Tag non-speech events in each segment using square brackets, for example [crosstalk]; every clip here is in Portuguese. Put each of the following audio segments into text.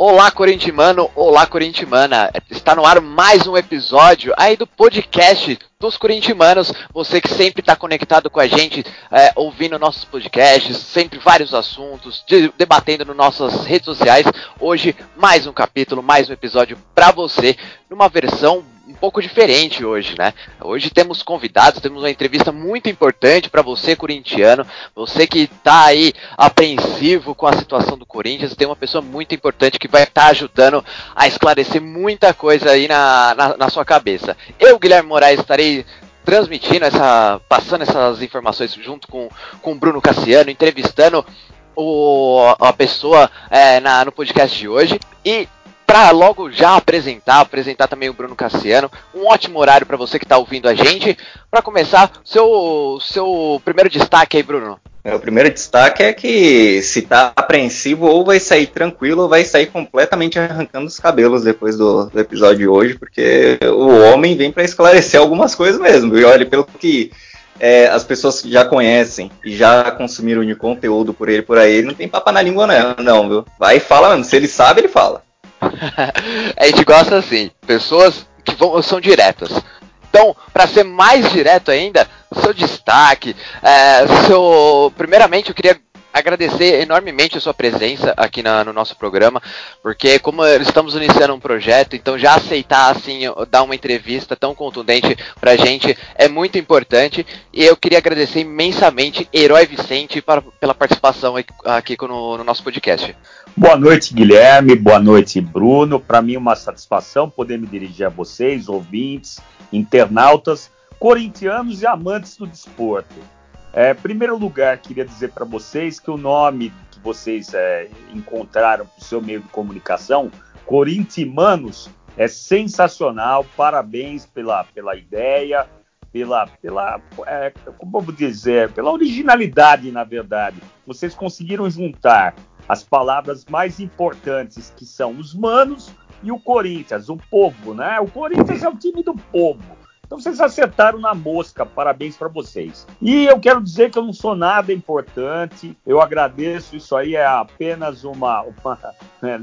Olá, corintimano, olá, corintimana. Está no ar mais um episódio aí do podcast dos corintimanos. Você que sempre está conectado com a gente, é, ouvindo nossos podcasts, sempre vários assuntos, de, debatendo nas nossas redes sociais. Hoje, mais um capítulo, mais um episódio para você, numa versão um pouco diferente hoje, né? Hoje temos convidados, temos uma entrevista muito importante para você, corintiano, você que está aí apreensivo com a situação do Corinthians, tem uma pessoa muito importante que vai estar tá ajudando a esclarecer muita coisa aí na, na, na sua cabeça. Eu, Guilherme Moraes, estarei transmitindo essa, passando essas informações junto com com Bruno Cassiano, entrevistando o, a pessoa é, na, no podcast de hoje e para logo já apresentar, apresentar também o Bruno Cassiano. Um ótimo horário para você que está ouvindo a gente. Para começar, seu seu primeiro destaque aí, Bruno. É, o primeiro destaque é que se tá apreensivo, ou vai sair tranquilo, ou vai sair completamente arrancando os cabelos depois do, do episódio de hoje, porque o homem vem para esclarecer algumas coisas mesmo. E olha, pelo que é, as pessoas já conhecem e já consumiram de conteúdo por ele por aí, não tem papo na língua não, não viu? Vai e fala, mano. Se ele sabe, ele fala. [laughs] a gente gosta assim, pessoas que vão, são diretas. Então, para ser mais direto ainda, seu destaque, é, seu, primeiramente eu queria agradecer enormemente a sua presença aqui na, no nosso programa, porque como estamos iniciando um projeto, então já aceitar assim dar uma entrevista tão contundente pra gente é muito importante e eu queria agradecer imensamente Herói Vicente para, pela participação aqui, aqui no, no nosso podcast. Boa noite, Guilherme. Boa noite, Bruno. Para mim, uma satisfação poder me dirigir a vocês, ouvintes, internautas, corintianos e amantes do desporto. É, primeiro lugar, queria dizer para vocês que o nome que vocês é, encontraram para o seu meio de comunicação, Corintimanos, é sensacional. Parabéns pela, pela ideia, pela, pela é, como vou dizer, pela originalidade, na verdade. Vocês conseguiram juntar as palavras mais importantes, que são os manos e o Corinthians, o povo, né? O Corinthians é o time do povo. Então vocês acertaram na mosca, parabéns para vocês. E eu quero dizer que eu não sou nada importante, eu agradeço, isso aí é apenas uma, uma, [laughs] né,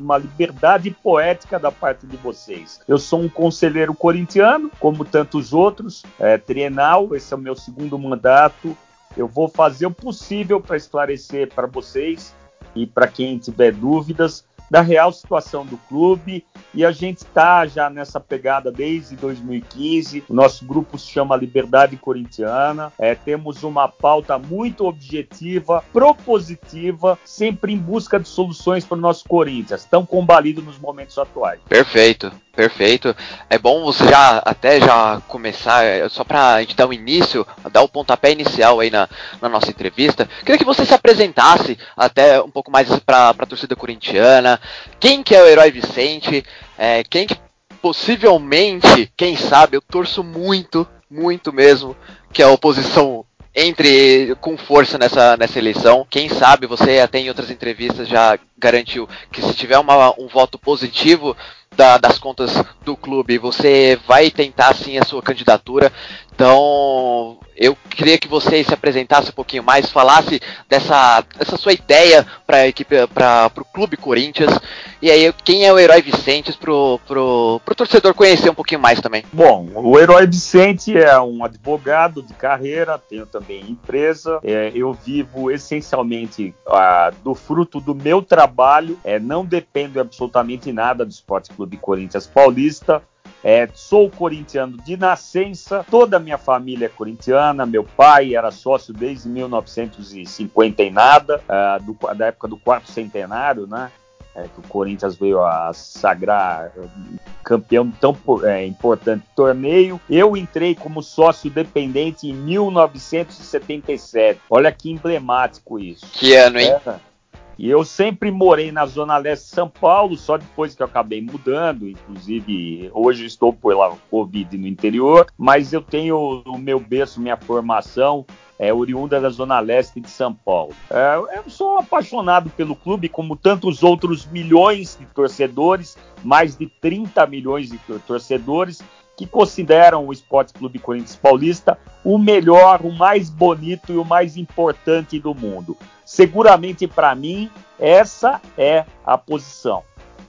uma liberdade poética da parte de vocês. Eu sou um conselheiro corintiano, como tantos outros, é, trienal, esse é o meu segundo mandato. Eu vou fazer o possível para esclarecer para vocês e para quem tiver dúvidas da real situação do clube. E a gente está já nessa pegada desde 2015. O nosso grupo se chama Liberdade Corintiana. É, temos uma pauta muito objetiva, propositiva, sempre em busca de soluções para o nosso Corinthians, tão combalido nos momentos atuais. Perfeito. Perfeito. É bom você já até já começar, é, só para a gente dar um início, dar o pontapé inicial aí na, na nossa entrevista. Queria que você se apresentasse até um pouco mais para a torcida corintiana. Quem que é o herói Vicente? É, quem que possivelmente, quem sabe, eu torço muito, muito mesmo, que a oposição entre com força nessa, nessa eleição. Quem sabe você até em outras entrevistas já garantiu que se tiver uma, um voto positivo da, das contas do clube, você vai tentar sim a sua candidatura. Então, eu queria que você se apresentasse um pouquinho mais, falasse dessa, dessa sua ideia para equipe, para o clube Corinthians. E aí, quem é o herói Vicente pro, pro, pro torcedor conhecer um pouquinho mais também. Bom, o herói Vicente é um advogado de carreira, tenho também empresa. É, eu vivo essencialmente ah, do fruto do meu trabalho, é, não dependo absolutamente nada do Esporte Clube Corinthians Paulista. É, sou corintiano de nascença, toda a minha família é corintiana, meu pai era sócio desde 1950 e nada, uh, do, da época do quarto centenário, né? É, que o Corinthians veio a sagrar campeão de tão é, importante torneio. Eu entrei como sócio dependente em 1977. Olha que emblemático isso. Que ano, hein? É, e eu sempre morei na Zona Leste de São Paulo, só depois que eu acabei mudando. Inclusive, hoje estou pela Covid no interior, mas eu tenho o meu berço, minha formação é oriunda da Zona Leste de São Paulo. É, eu sou apaixonado pelo clube, como tantos outros milhões de torcedores, mais de 30 milhões de torcedores, que consideram o Esporte Clube Corinthians Paulista o melhor, o mais bonito e o mais importante do mundo. Seguramente para mim Essa é a posição.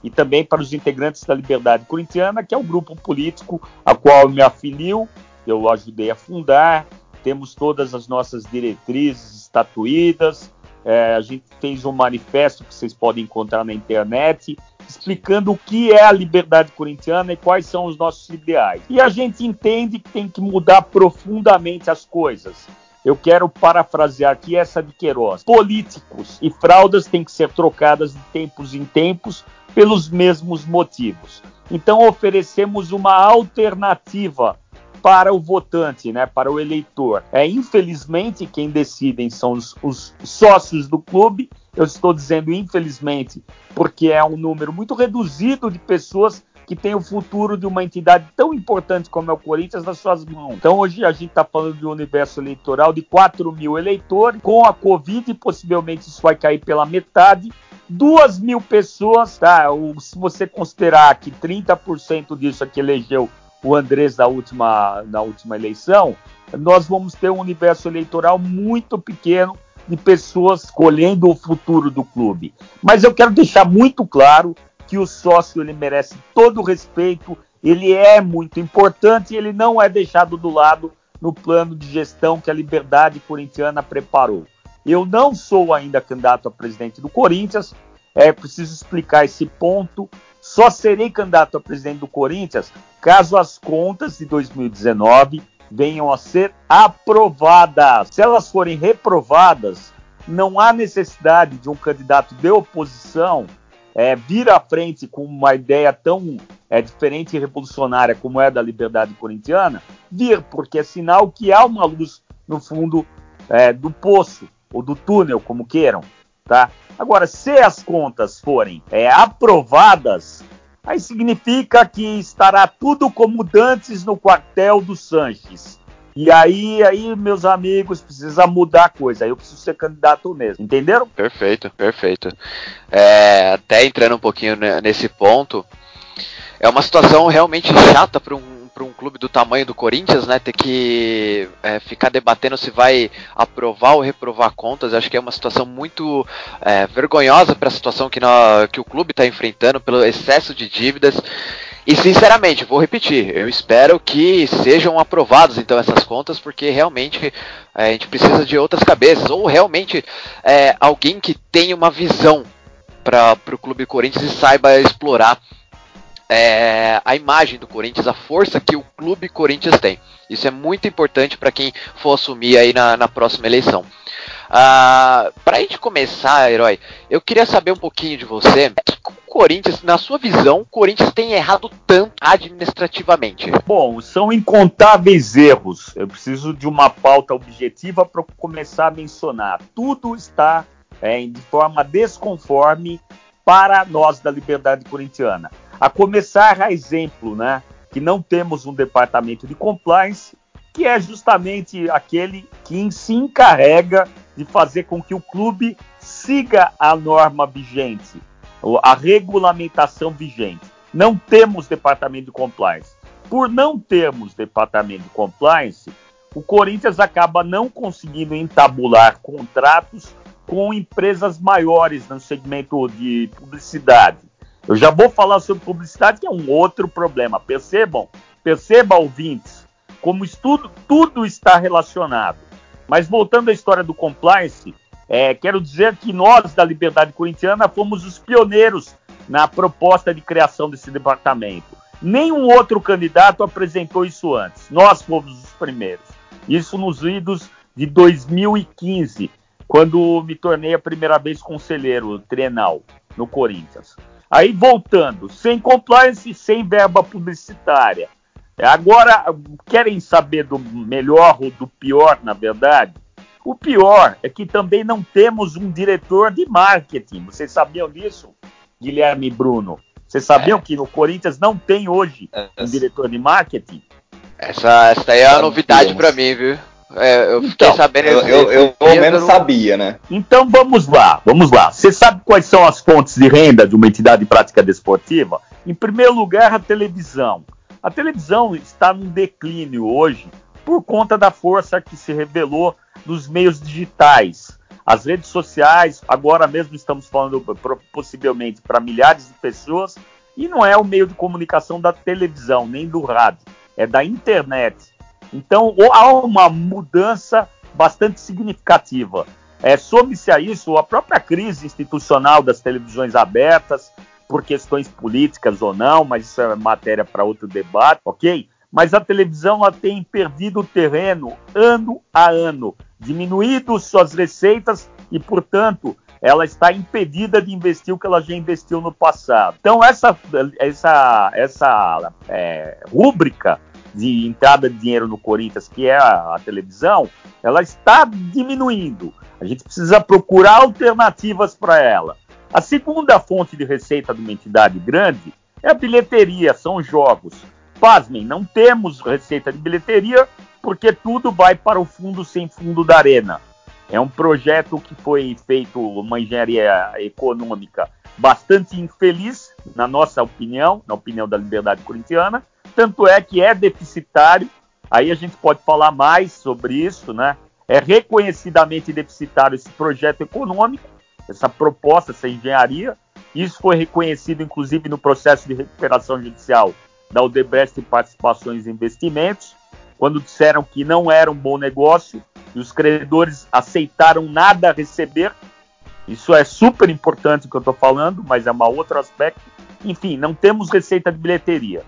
E também para os integrantes da Liberdade Corintiana, que é o grupo político a qual eu me afilio, eu ajudei a fundar, temos todas as nossas diretrizes estatuídas, é, a gente fez um manifesto que vocês podem encontrar na internet, explicando o que é a liberdade corintiana e quais são os nossos ideais. E a gente entende que tem que mudar profundamente as coisas. Eu quero parafrasear aqui essa de Queiroz. Políticos e fraldas têm que ser trocadas de tempos em tempos pelos mesmos motivos. Então oferecemos uma alternativa para o votante, né, para o eleitor. É infelizmente quem decidem são os, os sócios do clube. Eu estou dizendo infelizmente porque é um número muito reduzido de pessoas que tem o futuro de uma entidade tão importante como é o Corinthians nas suas mãos. Então hoje a gente está falando de um universo eleitoral de 4 mil eleitores, com a Covid possivelmente isso vai cair pela metade. Duas mil pessoas, tá? Se você considerar que 30% disso aqui elegeu o Andrés na última, na última eleição, nós vamos ter um universo eleitoral muito pequeno de pessoas escolhendo o futuro do clube. Mas eu quero deixar muito claro que o sócio ele merece todo o respeito, ele é muito importante e ele não é deixado do lado no plano de gestão que a Liberdade Corintiana preparou. Eu não sou ainda candidato a presidente do Corinthians, é preciso explicar esse ponto. Só serei candidato a presidente do Corinthians caso as contas de 2019 venham a ser aprovadas. Se elas forem reprovadas, não há necessidade de um candidato de oposição é, vir à frente com uma ideia tão é, diferente e revolucionária como é da liberdade corintiana, vir, porque é sinal que há uma luz no fundo é, do poço, ou do túnel, como queiram, tá? Agora, se as contas forem é, aprovadas, aí significa que estará tudo como dantes no quartel do Sanches. E aí, aí, meus amigos, precisa mudar a coisa. Aí eu preciso ser candidato mesmo. Entenderam? Perfeito, perfeito. É, até entrando um pouquinho nesse ponto, é uma situação realmente chata para um para um clube do tamanho do Corinthians, né, ter que é, ficar debatendo se vai aprovar ou reprovar contas, acho que é uma situação muito é, vergonhosa para a situação que, nós, que o clube está enfrentando, pelo excesso de dívidas. E sinceramente, vou repetir, eu espero que sejam aprovadas então essas contas, porque realmente é, a gente precisa de outras cabeças, ou realmente é, alguém que tenha uma visão para o Clube Corinthians e saiba explorar é, a imagem do Corinthians, a força que o clube Corinthians tem. Isso é muito importante para quem for assumir aí na, na próxima eleição. Ah, para a gente começar, herói, eu queria saber um pouquinho de você. O Corinthians, na sua visão, o Corinthians tem errado tanto administrativamente? Bom, são incontáveis erros. Eu preciso de uma pauta objetiva para começar a mencionar. Tudo está é, de forma desconforme para nós da Liberdade Corintiana. A começar a exemplo, né, que não temos um departamento de compliance, que é justamente aquele que se encarrega de fazer com que o clube siga a norma vigente, a regulamentação vigente. Não temos departamento de compliance. Por não termos departamento de compliance, o Corinthians acaba não conseguindo entabular contratos com empresas maiores no segmento de publicidade. Eu já vou falar sobre publicidade, que é um outro problema. Percebam, perceba, ouvintes, como estudo, tudo está relacionado. Mas voltando à história do compliance, é, quero dizer que nós, da Liberdade Corintiana, fomos os pioneiros na proposta de criação desse departamento. Nenhum outro candidato apresentou isso antes. Nós fomos os primeiros. Isso nos idos de 2015, quando me tornei a primeira vez conselheiro trienal no Corinthians. Aí voltando, sem compliance, sem verba publicitária. Agora, querem saber do melhor ou do pior, na verdade? O pior é que também não temos um diretor de marketing. Vocês sabiam disso, Guilherme e Bruno? Vocês sabiam é. que no Corinthians não tem hoje um diretor de marketing? Essa, essa aí é a novidade para mim, viu? É, eu fiquei então, sabendo. Eu, eu, eu pelo menos sabia, né? Então vamos lá, vamos lá. Você sabe quais são as fontes de renda de uma entidade de prática desportiva? Em primeiro lugar, a televisão. A televisão está num declínio hoje por conta da força que se revelou nos meios digitais. As redes sociais, agora mesmo estamos falando possivelmente para milhares de pessoas, e não é o meio de comunicação da televisão, nem do rádio, é da internet. Então há uma mudança bastante significativa. É, Some-se a isso a própria crise institucional das televisões abertas, por questões políticas ou não, mas isso é matéria para outro debate, ok? Mas a televisão ela tem perdido o terreno ano a ano, diminuído suas receitas e, portanto, ela está impedida de investir o que ela já investiu no passado. Então, essa, essa, essa é, rúbrica de entrada de dinheiro no Corinthians, que é a, a, televisão, ela está diminuindo. A gente precisa procurar alternativas para ela. A segunda fonte de receita de uma entidade grande é a bilheteria, são os jogos. Pasmem, não temos receita de bilheteria porque tudo vai para o fundo sem fundo da arena. É um projeto que foi feito, uma engenharia econômica bastante infeliz, na nossa opinião, na opinião da Liberdade Corintiana, tanto é que é deficitário, aí a gente pode falar mais sobre isso, né? É reconhecidamente deficitário esse projeto econômico, essa proposta, essa engenharia. Isso foi reconhecido, inclusive, no processo de recuperação judicial da Odebrecht Participações e Investimentos, quando disseram que não era um bom negócio e os credores aceitaram nada a receber. Isso é super importante o que eu estou falando, mas é um outro aspecto. Enfim, não temos receita de bilheteria.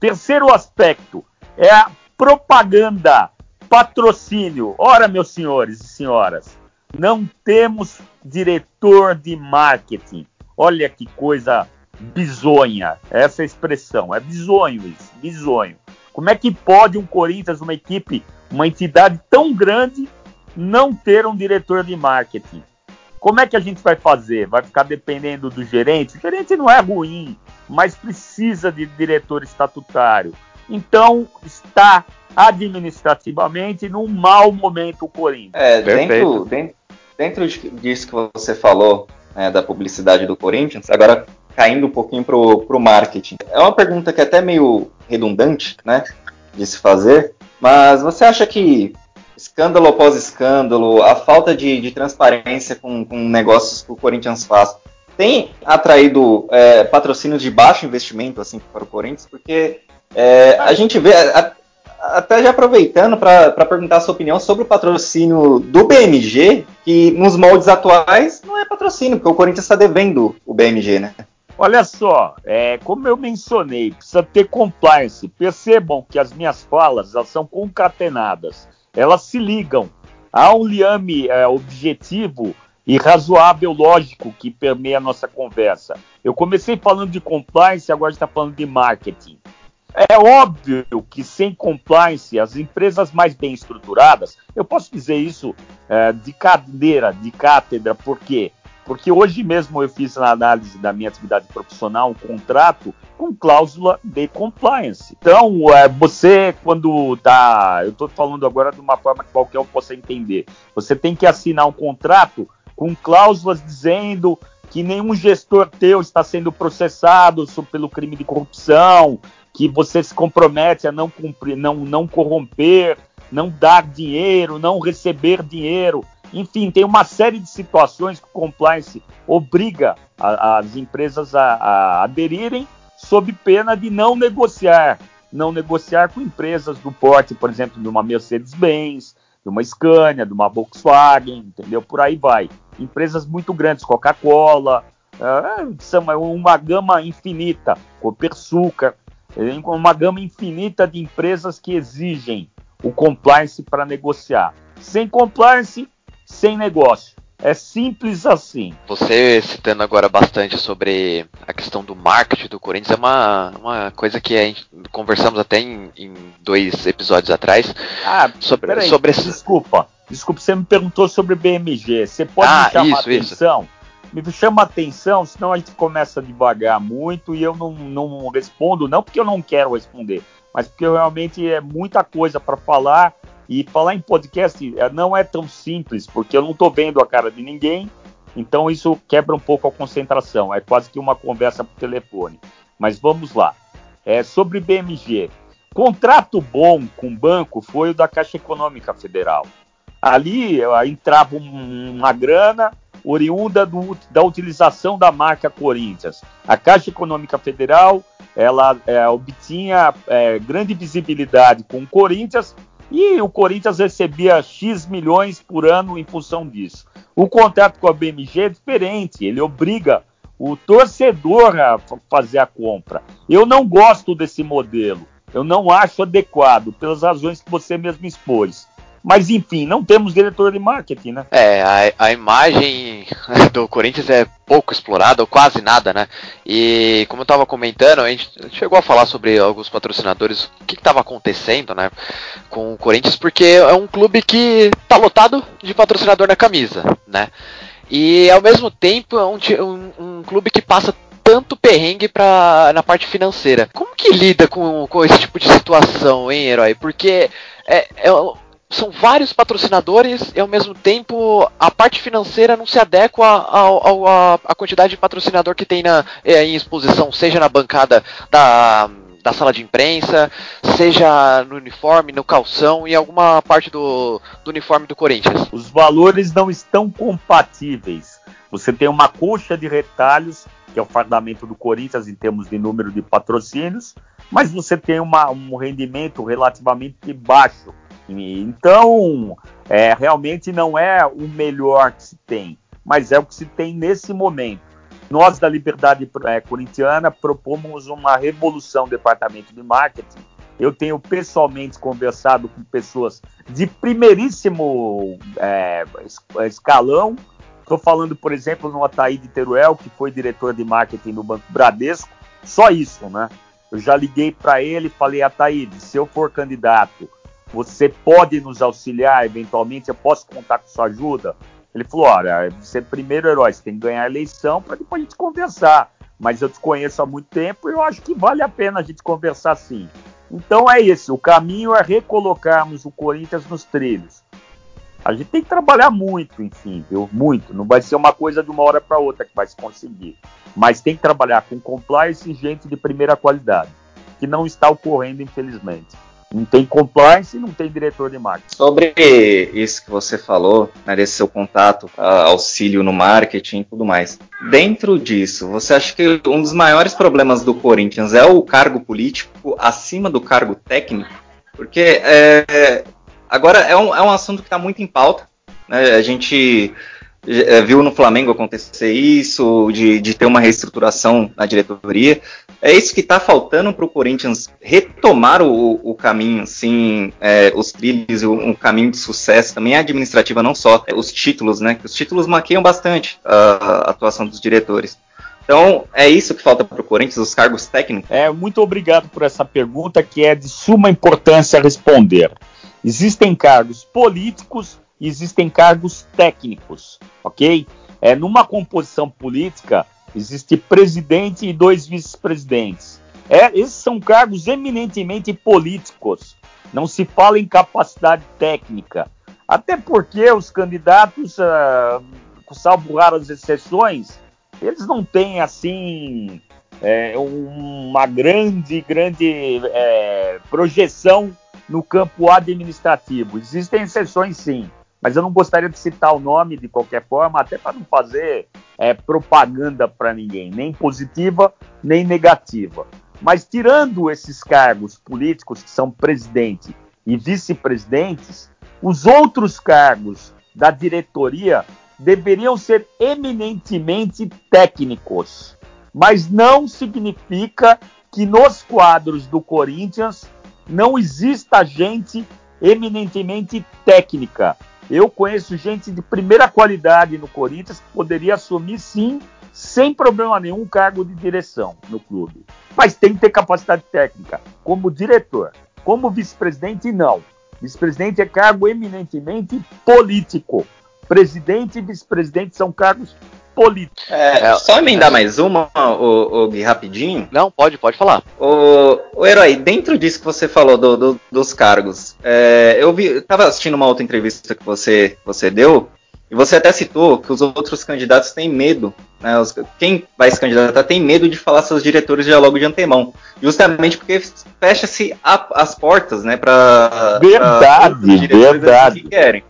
Terceiro aspecto é a propaganda, patrocínio. Ora, meus senhores e senhoras, não temos diretor de marketing. Olha que coisa bizonha essa expressão. É bizonho isso, bizonho. Como é que pode um Corinthians, uma equipe, uma entidade tão grande, não ter um diretor de marketing? Como é que a gente vai fazer? Vai ficar dependendo do gerente? O gerente não é ruim, mas precisa de diretor estatutário. Então, está administrativamente num mau momento o Corinthians. É, dentro, dentro, dentro disso que você falou, né, da publicidade do Corinthians, agora caindo um pouquinho para o marketing. É uma pergunta que é até meio redundante, né, de se fazer, mas você acha que escândalo após escândalo, a falta de, de transparência com, com, negócios que o Corinthians faz, tem atraído é, patrocínios de baixo investimento assim para o Corinthians? Porque é, a gente vê, a, até já aproveitando para perguntar a sua opinião sobre o patrocínio do BMG, que nos moldes atuais não é patrocínio, porque o Corinthians está devendo o BMG, né? Olha só, é, como eu mencionei, precisa ter compliance. Percebam que as minhas falas elas são concatenadas, elas se ligam. Há um liame é, objetivo e razoável, lógico, que permeia a nossa conversa. Eu comecei falando de compliance, agora está falando de marketing. É óbvio que sem compliance, as empresas mais bem estruturadas, eu posso dizer isso é, de cadeira, de cátedra, por quê? Porque hoje mesmo eu fiz na análise da minha atividade profissional um contrato com cláusula de compliance. Então, é, você, quando tá. Eu estou falando agora de uma forma que qualquer um possa entender. Você tem que assinar um contrato com cláusulas dizendo que nenhum gestor teu está sendo processado pelo crime de corrupção, que você se compromete a não cumprir, não, não corromper, não dar dinheiro, não receber dinheiro. Enfim, tem uma série de situações que o compliance obriga a, as empresas a, a aderirem sob pena de não negociar, não negociar com empresas do porte, por exemplo, de uma Mercedes-Benz, de uma Scania, de uma Volkswagen, entendeu? Por aí vai. Empresas muito grandes, Coca-Cola, são uma gama infinita, Copersucar, uma gama infinita de empresas que exigem o compliance para negociar. Sem compliance, sem negócio. É simples assim. Você citando agora bastante sobre a questão do marketing do Corinthians, é uma, uma coisa que a gente conversamos até em, em dois episódios atrás. Ah, sobre, peraí, sobre esse... desculpa. Desculpa, você me perguntou sobre BMG. Você pode ah, me chamar isso, atenção? Isso me chama atenção, senão a gente começa a devagar muito e eu não, não respondo, não porque eu não quero responder, mas porque realmente é muita coisa para falar e falar em podcast é, não é tão simples, porque eu não estou vendo a cara de ninguém, então isso quebra um pouco a concentração, é quase que uma conversa por telefone. Mas vamos lá. É, sobre BMG. Contrato bom com banco foi o da Caixa Econômica Federal. Ali entrava uma grana oriunda do, da utilização da marca Corinthians. A Caixa Econômica Federal ela é, obtinha é, grande visibilidade com o Corinthians e o Corinthians recebia X milhões por ano em função disso. O contrato com a BMG é diferente, ele obriga o torcedor a fazer a compra. Eu não gosto desse modelo, eu não acho adequado, pelas razões que você mesmo expôs. Mas enfim, não temos diretor de marketing, né? É, a, a imagem [laughs] do Corinthians é pouco explorada, ou quase nada, né? E como eu estava comentando, a gente chegou a falar sobre alguns patrocinadores, o que estava acontecendo, né? Com o Corinthians, porque é um clube que tá lotado de patrocinador na camisa, né? E ao mesmo tempo é um, um, um clube que passa tanto perrengue pra, na parte financeira. Como que lida com, com esse tipo de situação, hein, herói? Porque é, é, são vários patrocinadores e ao mesmo tempo a parte financeira não se adequa à quantidade de patrocinador que tem na, é, em exposição, seja na bancada da, da sala de imprensa, seja no uniforme, no calção e alguma parte do, do uniforme do Corinthians. Os valores não estão compatíveis. Você tem uma coxa de retalhos, que é o fardamento do Corinthians em termos de número de patrocínios, mas você tem uma, um rendimento relativamente baixo então, é, realmente não é o melhor que se tem, mas é o que se tem nesse momento. Nós, da Liberdade é, Corintiana, propomos uma revolução no departamento de marketing. Eu tenho pessoalmente conversado com pessoas de primeiríssimo é, escalão. Estou falando, por exemplo, no Ataíde Teruel, que foi diretor de marketing no Banco Bradesco. Só isso, né? Eu já liguei para ele e falei, Ataíde, se eu for candidato você pode nos auxiliar eventualmente? Eu posso contar com sua ajuda? Ele falou: olha, você é primeiro herói, você tem que ganhar a eleição para depois a gente conversar. Mas eu te conheço há muito tempo e eu acho que vale a pena a gente conversar sim. Então é isso, o caminho é recolocarmos o Corinthians nos trilhos. A gente tem que trabalhar muito, enfim, viu? Muito. Não vai ser uma coisa de uma hora para outra que vai se conseguir. Mas tem que trabalhar com compliance e gente de primeira qualidade, que não está ocorrendo, infelizmente. Não tem compliance e não tem diretor de marketing. Sobre isso que você falou, né, desse seu contato, auxílio no marketing e tudo mais. Dentro disso, você acha que um dos maiores problemas do Corinthians é o cargo político acima do cargo técnico? Porque é, agora é um, é um assunto que está muito em pauta. Né? A gente é, viu no Flamengo acontecer isso, de, de ter uma reestruturação na diretoria. É isso que está faltando para o Corinthians retomar o, o caminho, assim, é, os trilhos, um caminho de sucesso, também administrativa, não só é, os títulos, né? Os títulos maqueiam bastante a, a atuação dos diretores. Então, é isso que falta para o Corinthians, os cargos técnicos? É, muito obrigado por essa pergunta, que é de suma importância responder. Existem cargos políticos existem cargos técnicos, ok? É, numa composição política, existe presidente e dois vice-presidentes. É, esses são cargos eminentemente políticos. Não se fala em capacidade técnica. Até porque os candidatos, uh, salvo raras exceções, eles não têm assim é, uma grande, grande é, projeção no campo administrativo. Existem exceções, sim mas eu não gostaria de citar o nome de qualquer forma, até para não fazer é, propaganda para ninguém, nem positiva nem negativa. Mas tirando esses cargos políticos que são presidente e vice-presidentes, os outros cargos da diretoria deveriam ser eminentemente técnicos. Mas não significa que nos quadros do Corinthians não exista gente eminentemente técnica. Eu conheço gente de primeira qualidade no Corinthians que poderia assumir, sim, sem problema nenhum, cargo de direção no clube. Mas tem que ter capacidade técnica. Como diretor, como vice-presidente, não. Vice-presidente é cargo eminentemente político. Presidente e vice-presidente são cargos político. É, é, só emendar é. mais uma, o, o Gui, rapidinho. Não, pode, pode falar. O, o Herói, dentro disso que você falou do, do, dos cargos, é, eu vi, eu tava assistindo uma outra entrevista que você, você deu, e você até citou que os outros candidatos têm medo, né, os, quem vai se candidatar tem medo de falar seus diretores já logo de antemão, justamente porque fecha-se as portas, né, para verdade, verdade. Que querem.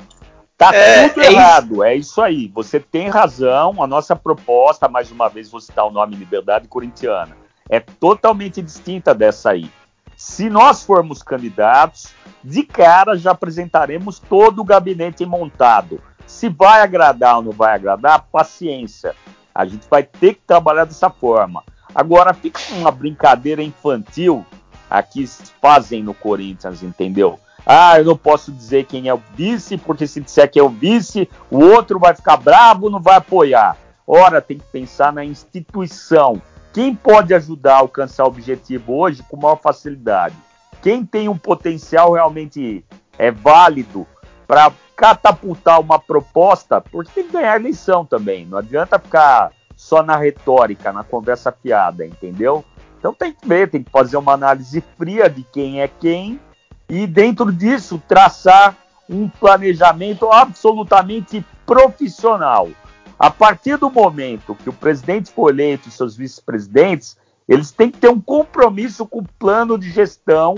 Tá é, tudo é errado, isso. é isso aí. Você tem razão. A nossa proposta, mais uma vez, vou citar o nome Liberdade Corintiana, é totalmente distinta dessa aí. Se nós formos candidatos, de cara já apresentaremos todo o gabinete montado. Se vai agradar ou não vai agradar, paciência. A gente vai ter que trabalhar dessa forma. Agora, fica uma brincadeira infantil aqui fazem no Corinthians, entendeu? Ah, eu não posso dizer quem é o vice, porque se disser que é o vice, o outro vai ficar bravo, não vai apoiar. Ora, tem que pensar na instituição. Quem pode ajudar a alcançar o objetivo hoje com maior facilidade? Quem tem um potencial realmente é válido para catapultar uma proposta, porque tem que ganhar eleição também. Não adianta ficar só na retórica, na conversa fiada, entendeu? Então tem que ver, tem que fazer uma análise fria de quem é quem e dentro disso traçar um planejamento absolutamente profissional. A partir do momento que o presidente for eleito e seus vice-presidentes, eles têm que ter um compromisso com o plano de gestão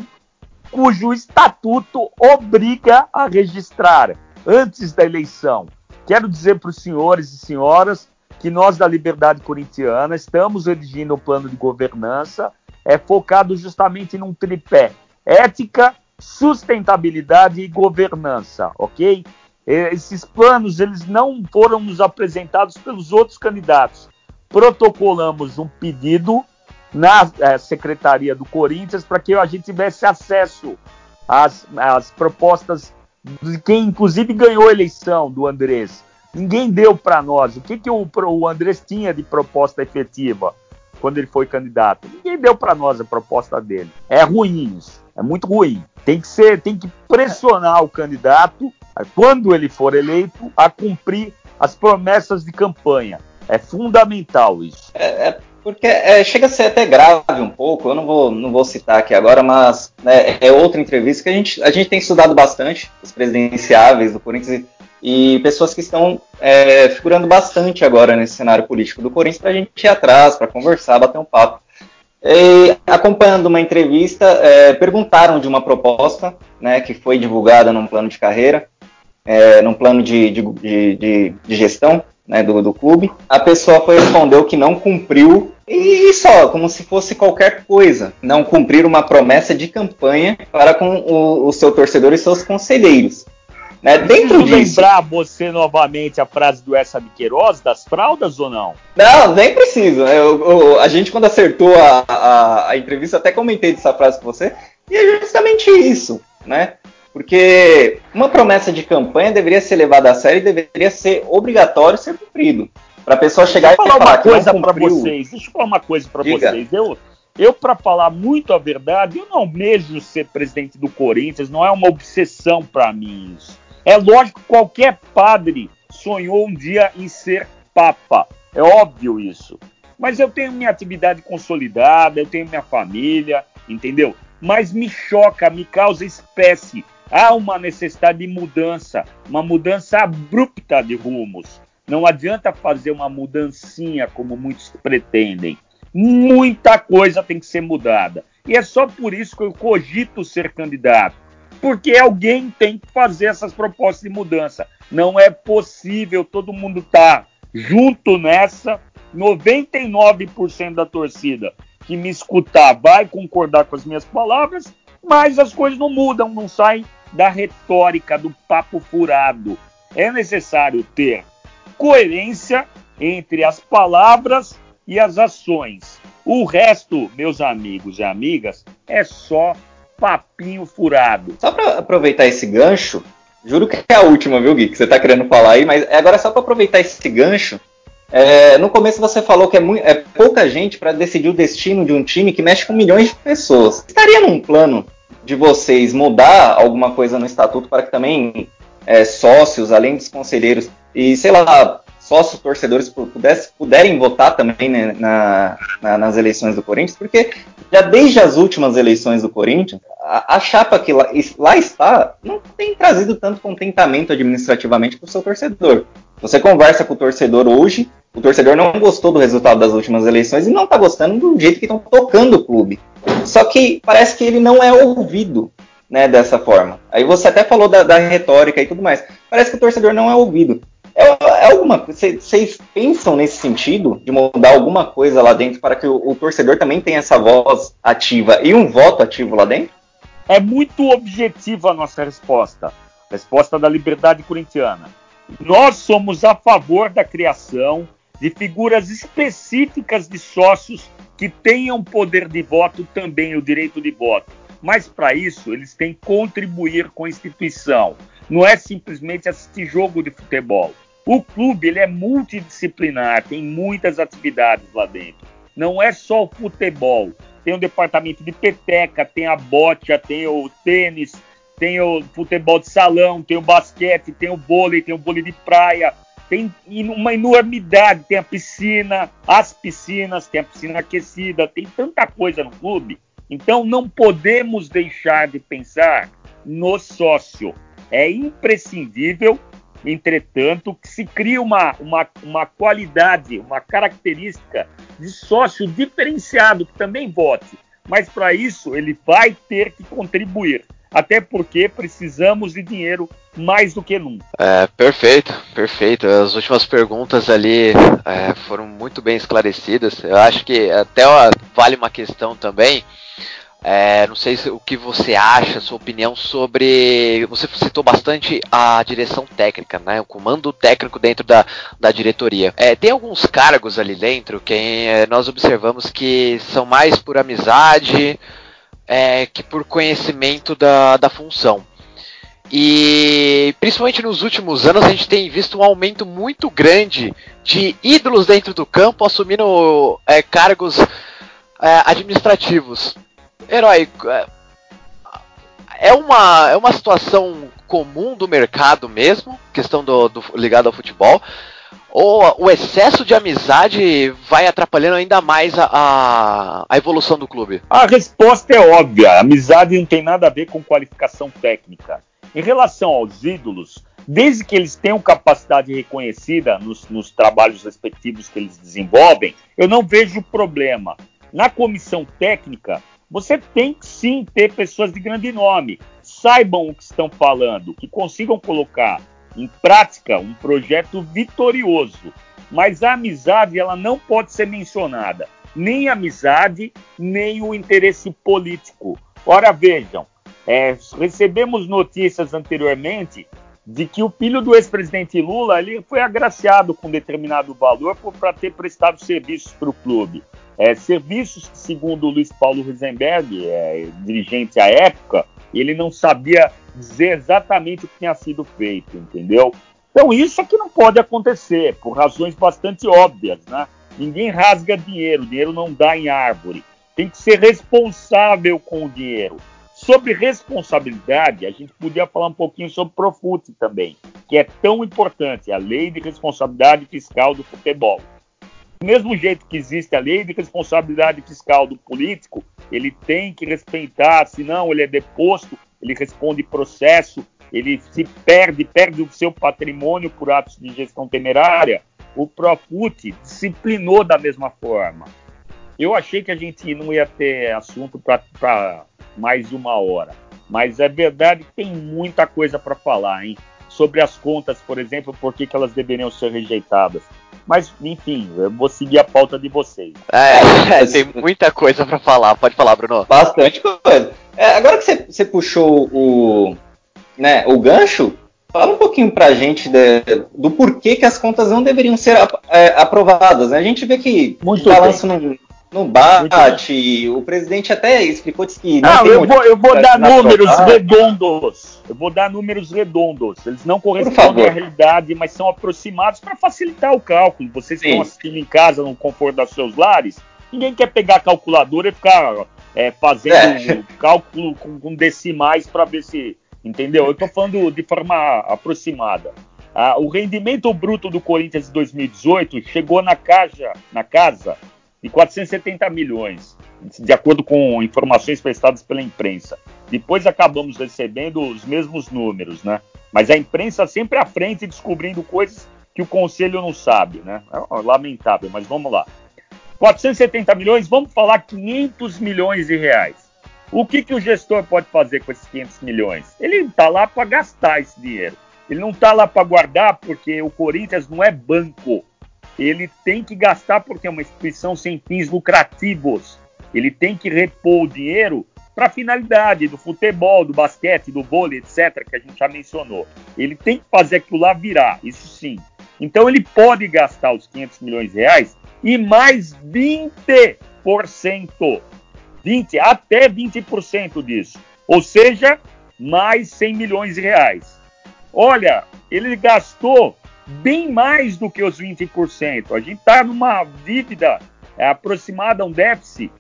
cujo estatuto obriga a registrar antes da eleição. Quero dizer para os senhores e senhoras que nós da Liberdade Corintiana estamos redigindo um plano de governança é focado justamente num tripé: ética, sustentabilidade e governança, ok? Esses planos eles não foram nos apresentados pelos outros candidatos. Protocolamos um pedido na é, secretaria do Corinthians para que a gente tivesse acesso às, às propostas de quem inclusive ganhou a eleição do Andrés. Ninguém deu para nós. O que, que o, o Andrés tinha de proposta efetiva quando ele foi candidato? Ninguém deu para nós a proposta dele. É ruim isso. É muito ruim. Tem que ser, tem que pressionar o candidato, quando ele for eleito, a cumprir as promessas de campanha. É fundamental isso. É, é porque é, chega a ser até grave um pouco. Eu não vou, não vou citar aqui agora, mas né, é outra entrevista que a gente, a gente tem estudado bastante os presidenciáveis do Corinthians e, e pessoas que estão é, figurando bastante agora nesse cenário político do Corinthians para a gente ir atrás, para conversar, bater um papo. E, acompanhando uma entrevista, é, perguntaram de uma proposta né, que foi divulgada num plano de carreira, é, num plano de, de, de, de gestão né, do, do clube. A pessoa foi respondeu que não cumpriu e só, como se fosse qualquer coisa, não cumprir uma promessa de campanha para com o, o seu torcedor e seus conselheiros. Né? Dentro disso. lembrar você novamente a frase do Essa de Queiroz das fraldas ou não? Não, nem preciso. Eu, eu, a gente, quando acertou a, a, a, entrevista, até comentei dessa frase com você, e é justamente isso, né? Porque uma promessa de campanha deveria ser levada a sério e deveria ser obrigatório ser cumprido. Para a pessoa chegar deixa e falar, uma coisa para vocês. Deixa eu falar uma coisa para vocês. Eu, eu para falar muito a verdade, eu não almejo ser presidente do Corinthians, não é uma obsessão para mim isso. É lógico que qualquer padre sonhou um dia em ser papa. É óbvio isso. Mas eu tenho minha atividade consolidada, eu tenho minha família, entendeu? Mas me choca, me causa espécie. Há uma necessidade de mudança, uma mudança abrupta de rumos. Não adianta fazer uma mudancinha como muitos pretendem. Muita coisa tem que ser mudada. E é só por isso que eu cogito ser candidato porque alguém tem que fazer essas propostas de mudança. Não é possível todo mundo estar tá junto nessa. 99% da torcida que me escutar vai concordar com as minhas palavras, mas as coisas não mudam, não saem da retórica, do papo furado. É necessário ter coerência entre as palavras e as ações. O resto, meus amigos e amigas, é só papinho furado. Só para aproveitar esse gancho, juro que é a última, viu, Gui, que você tá querendo falar aí, mas agora é só para aproveitar esse gancho. É, no começo você falou que é, muito, é pouca gente para decidir o destino de um time que mexe com milhões de pessoas. Estaria num plano de vocês mudar alguma coisa no estatuto para que também é, sócios, além dos conselheiros, e sei lá, sócios torcedores pudesse, puderem votar também né, na, na, nas eleições do Corinthians, porque já desde as últimas eleições do Corinthians, a, a chapa que lá, lá, está não tem trazido tanto contentamento administrativamente para o seu torcedor. Você conversa com o torcedor hoje, o torcedor não gostou do resultado das últimas eleições e não está gostando do jeito que estão tocando o clube. Só que parece que ele não é ouvido. né, dessa forma. Aí você até falou da, da retórica e tudo mais. Parece que o torcedor não é ouvido. É, é alguma Vocês pensam nesse sentido de mudar alguma coisa lá dentro para que o, o, torcedor também tenha essa voz ativa e um voto ativo lá dentro? É muito objetiva a nossa resposta. Resposta da liberdade corintiana. Nós somos a favor da criação de figuras específicas de sócios que tenham poder de voto também, o direito de voto. Mas para isso, eles têm que contribuir com a instituição. Não é simplesmente assistir jogo de futebol. O clube ele é multidisciplinar, tem muitas atividades lá dentro. Não é só o futebol. Tem o departamento de peteca, tem a bote, tem o tênis, tem o futebol de salão, tem o basquete, tem o vôlei, tem o vôlei de praia, tem uma enormidade, tem a piscina, as piscinas, tem a piscina aquecida, tem tanta coisa no clube. Então não podemos deixar de pensar no sócio. É imprescindível Entretanto, se cria uma, uma, uma qualidade, uma característica de sócio diferenciado que também vote. Mas para isso ele vai ter que contribuir. Até porque precisamos de dinheiro mais do que nunca. É, perfeito, perfeito. As últimas perguntas ali é, foram muito bem esclarecidas. Eu acho que até ó, vale uma questão também é, não sei se, o que você acha, sua opinião sobre. Você citou bastante a direção técnica, né? O comando técnico dentro da, da diretoria. É, tem alguns cargos ali dentro que é, nós observamos que são mais por amizade é, que por conhecimento da, da função. E principalmente nos últimos anos a gente tem visto um aumento muito grande de ídolos dentro do campo assumindo é, cargos é, administrativos. Herói, é, uma, é uma situação comum do mercado mesmo, questão do, do ligado ao futebol, ou o excesso de amizade vai atrapalhando ainda mais a, a, a, evolução do clube? A resposta é óbvia. Amizade não tem nada a ver com qualificação técnica. Em relação aos ídolos, desde que eles tenham capacidade reconhecida nos, nos trabalhos respectivos que eles desenvolvem, eu não vejo problema. Na comissão técnica, você tem que sim ter pessoas de grande nome, saibam o que estão falando, que consigam colocar em prática um projeto vitorioso. Mas a amizade ela não pode ser mencionada, nem a amizade, nem o interesse político. Ora vejam, é, recebemos notícias anteriormente de que o filho do ex-presidente Lula ele foi agraciado com determinado valor para ter prestado serviços para o clube. É, serviços que, segundo Luiz Paulo Risenberg, é, dirigente à época, ele não sabia dizer exatamente o que tinha sido feito, entendeu? Então isso é que não pode acontecer, por razões bastante óbvias, né? Ninguém rasga dinheiro, dinheiro não dá em árvore. Tem que ser responsável com o dinheiro. Sobre responsabilidade, a gente podia falar um pouquinho sobre Profut também, que é tão importante, a lei de responsabilidade fiscal do futebol. Mesmo jeito que existe a lei de responsabilidade fiscal do político, ele tem que respeitar, senão ele é deposto, ele responde processo, ele se perde, perde o seu patrimônio por atos de gestão temerária. O Profut disciplinou da mesma forma. Eu achei que a gente não ia ter assunto para mais de uma hora, mas é verdade que tem muita coisa para falar, hein? Sobre as contas, por exemplo, por que, que elas deveriam ser rejeitadas. Mas, enfim, eu vou seguir a pauta de vocês. É, é tem muita coisa para falar. Pode falar, Bruno. Bastante coisa. É, agora que você, você puxou o, né, o gancho, fala um pouquinho pra gente de, do porquê que as contas não deveriam ser é, aprovadas. Né? A gente vê que Muito o balanço não, não bate. O presidente até explicou que não, não eu, vou, eu vou dar números redondos. Eu vou dar números redondos. Eles não correspondem à realidade, mas são aproximados para facilitar o cálculo. Vocês Sim. estão assistindo em casa, no conforto dos seus lares. Ninguém quer pegar a calculadora e ficar é, fazendo é. [laughs] cálculo com, com decimais para ver se. Entendeu? Eu estou falando de forma aproximada. Ah, o rendimento bruto do Corinthians em 2018 chegou na, caixa, na casa de 470 milhões, de acordo com informações prestadas pela imprensa. Depois acabamos recebendo os mesmos números, né? Mas a imprensa sempre à frente descobrindo coisas que o conselho não sabe, né? É lamentável, mas vamos lá. 470 milhões, vamos falar 500 milhões de reais. O que, que o gestor pode fazer com esses 500 milhões? Ele está lá para gastar esse dinheiro. Ele não está lá para guardar porque o Corinthians não é banco. Ele tem que gastar porque é uma instituição sem fins lucrativos. Ele tem que repor o dinheiro para a finalidade do futebol, do basquete, do vôlei, etc., que a gente já mencionou. Ele tem que fazer aquilo lá virar, isso sim. Então ele pode gastar os 500 milhões de reais e mais 20%. 20, até 20% disso. Ou seja, mais 100 milhões de reais. Olha, ele gastou bem mais do que os 20%. A gente está numa dívida é, aproximada a um déficit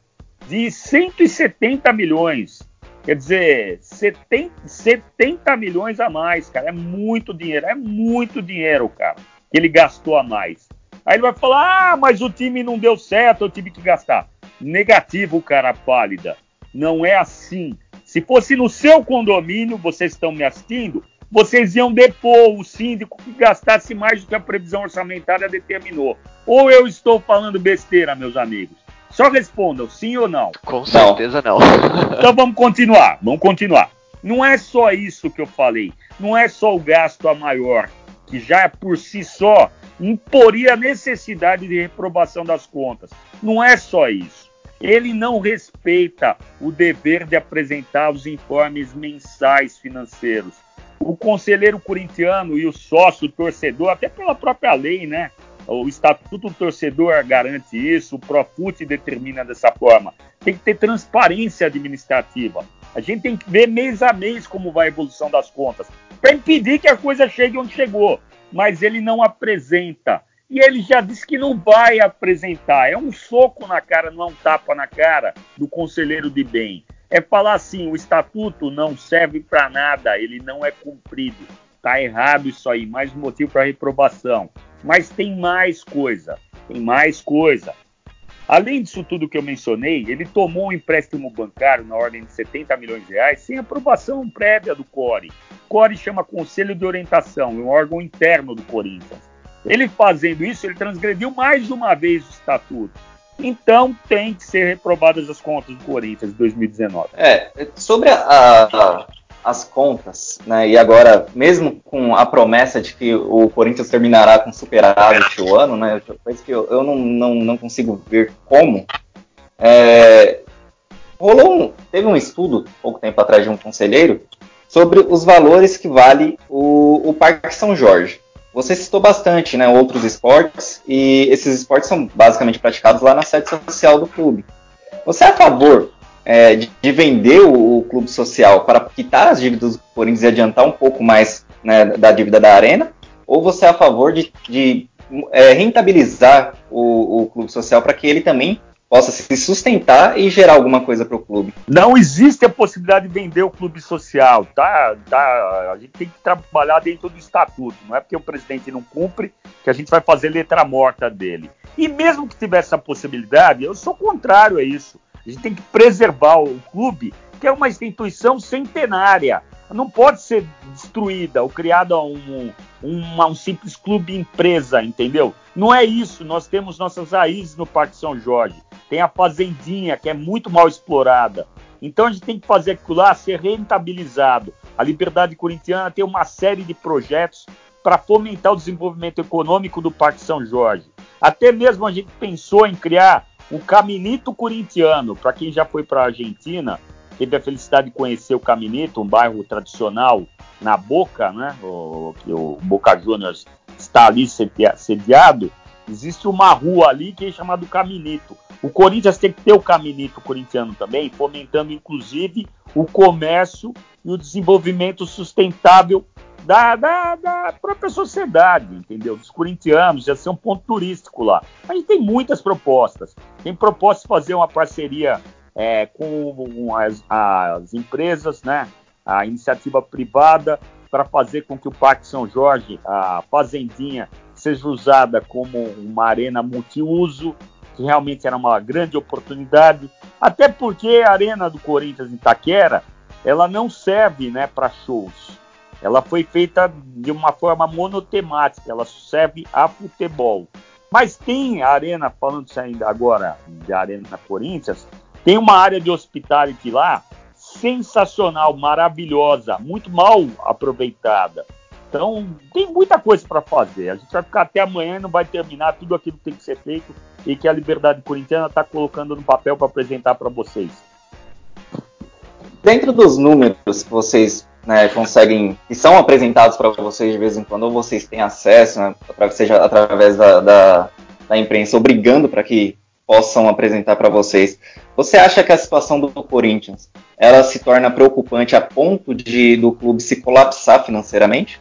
de 170 milhões. Quer dizer, 70, 70 milhões a mais, cara. É muito dinheiro, é muito dinheiro, cara, que ele gastou a mais. Aí ele vai falar: ah, mas o time não deu certo, eu tive que gastar. Negativo, cara pálida. Não é assim. Se fosse no seu condomínio, vocês estão me assistindo, vocês iam depor o síndico que gastasse mais do que a previsão orçamentária determinou. Ou eu estou falando besteira, meus amigos? Só respondam, sim ou não. Com certeza não. não. [laughs] então vamos continuar, vamos continuar. Não é só isso que eu falei. Não é só o gasto a maior, que já por si só imporia a necessidade de reprovação das contas. Não é só isso. Ele não respeita o dever de apresentar os informes mensais financeiros. O conselheiro corintiano e o sócio torcedor, até pela própria lei, né? O Estatuto do Torcedor garante isso, o Profut determina dessa forma. Tem que ter transparência administrativa. A gente tem que ver mês a mês como vai a evolução das contas, para impedir que a coisa chegue onde chegou. Mas ele não apresenta. E ele já disse que não vai apresentar. É um soco na cara, não é um tapa na cara do conselheiro de bem. É falar assim: o estatuto não serve para nada, ele não é cumprido. Tá errado isso aí, mais um motivo para reprovação. Mas tem mais coisa, tem mais coisa. Além disso tudo que eu mencionei, ele tomou um empréstimo bancário na ordem de 70 milhões de reais sem aprovação prévia do CORE. O CORE chama Conselho de Orientação, um órgão interno do Corinthians. Ele fazendo isso, ele transgrediu mais uma vez o estatuto. Então tem que ser reprovadas as contas do Corinthians de 2019. É, sobre a, a as contas, né? E agora, mesmo com a promessa de que o Corinthians terminará com superávit o ano, né? Coisa que eu, eu não, não, não consigo ver como. É, rolou um, teve um estudo pouco tempo atrás de um conselheiro sobre os valores que vale o, o Parque São Jorge. Você citou bastante, né, outros esportes e esses esportes são basicamente praticados lá na sede social do clube. Você é a favor é, de, de, vender o, o, clube social para quitar as dívidas do Corinthians e adiantar um pouco mais né, da dívida da Arena? Ou você é a favor de, de é, rentabilizar o, o clube social para que ele também possa se sustentar e gerar alguma coisa para o clube. Não existe a possibilidade de vender o clube social, tá? tá? A gente tem que trabalhar dentro do estatuto. Não é porque o presidente não cumpre que a gente vai fazer letra morta dele. E mesmo que tivesse essa possibilidade, eu sou contrário a isso. A gente tem que preservar o clube, que é uma instituição centenária. Não pode ser destruída ou criada um, um, um simples clube empresa, entendeu? Não é isso. Nós temos nossas raízes no Parque São Jorge. Tem a Fazendinha, que é muito mal explorada. Então a gente tem que fazer aquilo lá ser rentabilizado. A Liberdade Corintiana tem uma série de projetos para fomentar o desenvolvimento econômico do Parque São Jorge. Até mesmo a gente pensou em criar o Caminito Corintiano, para quem já foi para a Argentina, teve a felicidade de conhecer o Caminito, um bairro tradicional na Boca, né? O, o Boca Juniors está ali sediado. Existe uma rua ali que é chamada Caminito. O Corinthians tem que ter o Caminito corintiano também, fomentando inclusive o comércio e o desenvolvimento sustentável da, da, da, própria sociedade, entendeu? Dos corintianos, já ser um ponto turístico lá. A gente tem muitas propostas. Tem proposta de fazer uma parceria é, com as, as, empresas, né? A iniciativa privada para fazer com que o Parque São Jorge, a Fazendinha, seja usada como uma arena multiuso, que realmente era uma grande oportunidade. Até porque a arena do Corinthians em Itaquera, ela não serve, né, para shows ela foi feita de uma forma monotemática, ela serve a futebol. Mas tem a arena, falando ainda agora de Arena Corinthians, tem uma área de hospitality lá sensacional, maravilhosa, muito mal aproveitada. Então, tem muita coisa para fazer. A gente vai ficar até amanhã e não vai terminar tudo aquilo que tem que ser feito e que a Liberdade Corintiana está colocando no papel para apresentar para vocês. Dentro dos números que vocês né, conseguem, que são apresentados para vocês de vez em quando, ou vocês têm acesso, né, seja através da, da, da imprensa, obrigando para que possam apresentar para vocês. Você acha que a situação do Corinthians ela se torna preocupante a ponto de do clube se colapsar financeiramente?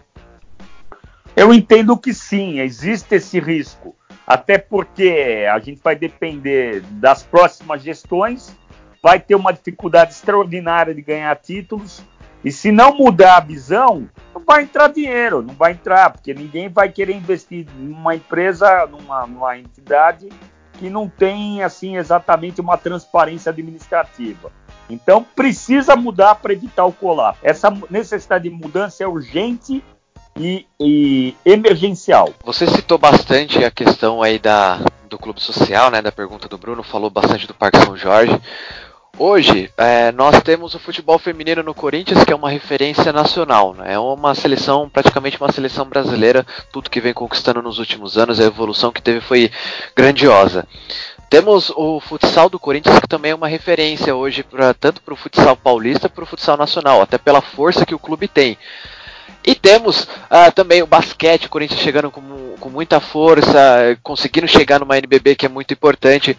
Eu entendo que sim, existe esse risco. Até porque a gente vai depender das próximas gestões, vai ter uma dificuldade extraordinária de ganhar títulos, e se não mudar a visão, não vai entrar dinheiro, não vai entrar, porque ninguém vai querer investir numa empresa, numa, numa entidade que não tem assim exatamente uma transparência administrativa. Então precisa mudar para evitar o colapso. Essa necessidade de mudança é urgente e, e, emergencial. Você citou bastante a questão aí da, do clube social, né? Da pergunta do Bruno, falou bastante do Parque São Jorge. Hoje, é, nós temos o futebol feminino no Corinthians, que é uma referência nacional. Né? É uma seleção, praticamente uma seleção brasileira. Tudo que vem conquistando nos últimos anos, a evolução que teve foi grandiosa. Temos o futsal do Corinthians, que também é uma referência hoje, pra, tanto para o futsal paulista para o futsal nacional, até pela força que o clube tem. E temos uh, também o basquete, o Corinthians chegando com, com muita força, conseguindo chegar numa NBB que é muito importante.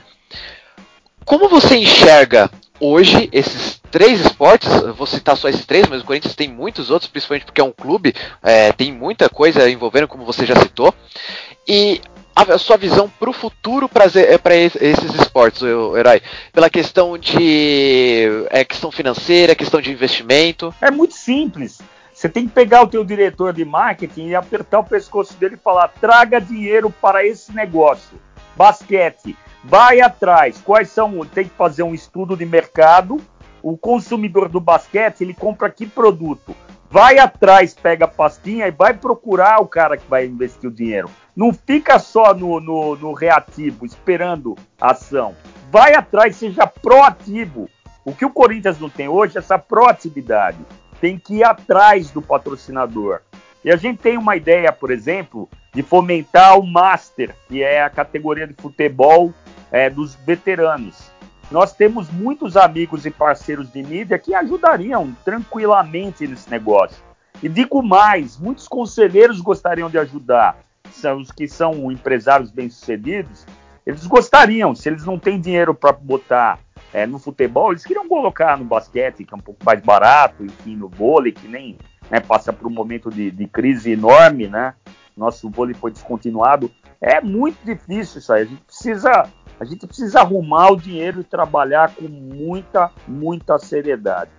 Como você enxerga hoje esses três esportes? Vou citar só esses três, mas o Corinthians tem muitos outros, principalmente porque é um clube, é, tem muita coisa envolvendo, como você já citou. E a, sua visão para o futuro para é, esses esportes, o Herói? Pela questão de é, questão financeira, questão de investimento? É muito simples. Você tem que pegar o teu diretor de marketing e apertar o pescoço dele e falar: traga dinheiro para esse negócio. Basquete, vai atrás. Quais são? Tem que fazer um estudo de mercado. O consumidor do basquete ele compra que produto? Vai atrás, pega a pastinha e vai procurar o cara que vai investir o dinheiro. Não fica só no, no, no reativo, esperando a ação. Vai atrás, seja proativo. O que o Corinthians não tem hoje é essa proatividade. Tem que ir atrás do patrocinador. E a gente tem uma ideia, por exemplo, de fomentar o Master, que é a categoria de futebol é, dos veteranos. Nós temos muitos amigos e parceiros de mídia que ajudariam tranquilamente nesse negócio. E digo mais, muitos conselheiros gostariam de ajudar. São os que são empresários bem-sucedidos, eles gostariam, se eles não têm dinheiro para botar é, no futebol, eles queriam colocar no basquete, que é um pouco mais barato, enfim, no vôlei, que nem né, passa por um momento de, de crise enorme, né? Nosso vôlei foi descontinuado. É muito difícil isso aí. A gente precisa a gente precisa arrumar o dinheiro e trabalhar com muita, muita seriedade.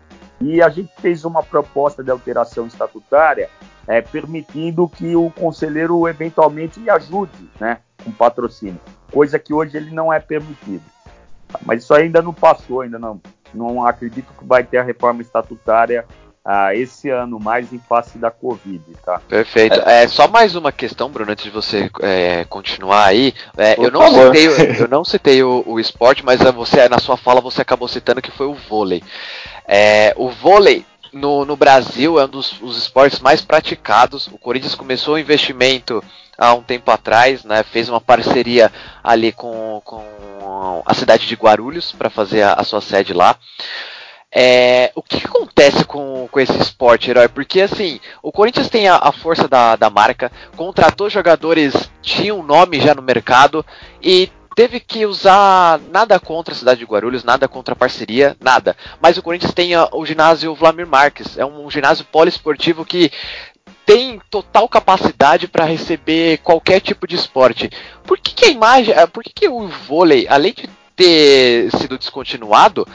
E a gente fez uma proposta de alteração estatutária é, permitindo que o conselheiro eventualmente ajude né, com patrocínio, coisa que hoje ele não é permitido. Mas isso ainda não passou, ainda não, não acredito que vai ter a reforma estatutária ah, esse ano, mais em face da Covid, tá? Perfeito. É, só mais uma questão, Bruno, antes de você é, continuar aí. É, eu, não citei, [laughs] eu não citei o, o esporte, mas você na sua fala você acabou citando que foi o vôlei. É, o vôlei no, no, Brasil é um dos esportes mais praticados. O Corinthians começou o investimento há um tempo atrás, né, fez uma parceria ali com, com a cidade de Guarulhos para fazer a, a, sua sede lá. É, o que, que, acontece com, com esse esporte, herói? Porque assim, o Corinthians tem a, a, força da, da marca, contratou jogadores, tinha um nome já no mercado e teve que usar nada contra a cidade de Guarulhos, nada contra a parceria, nada. Mas o Corinthians tem a, o ginásio Vlamir Marques, é um ginásio poliesportivo que tem total capacidade para receber qualquer tipo de esporte. Por que, que a imagem, por que, que o vôlei, além de ter sido descontinuado,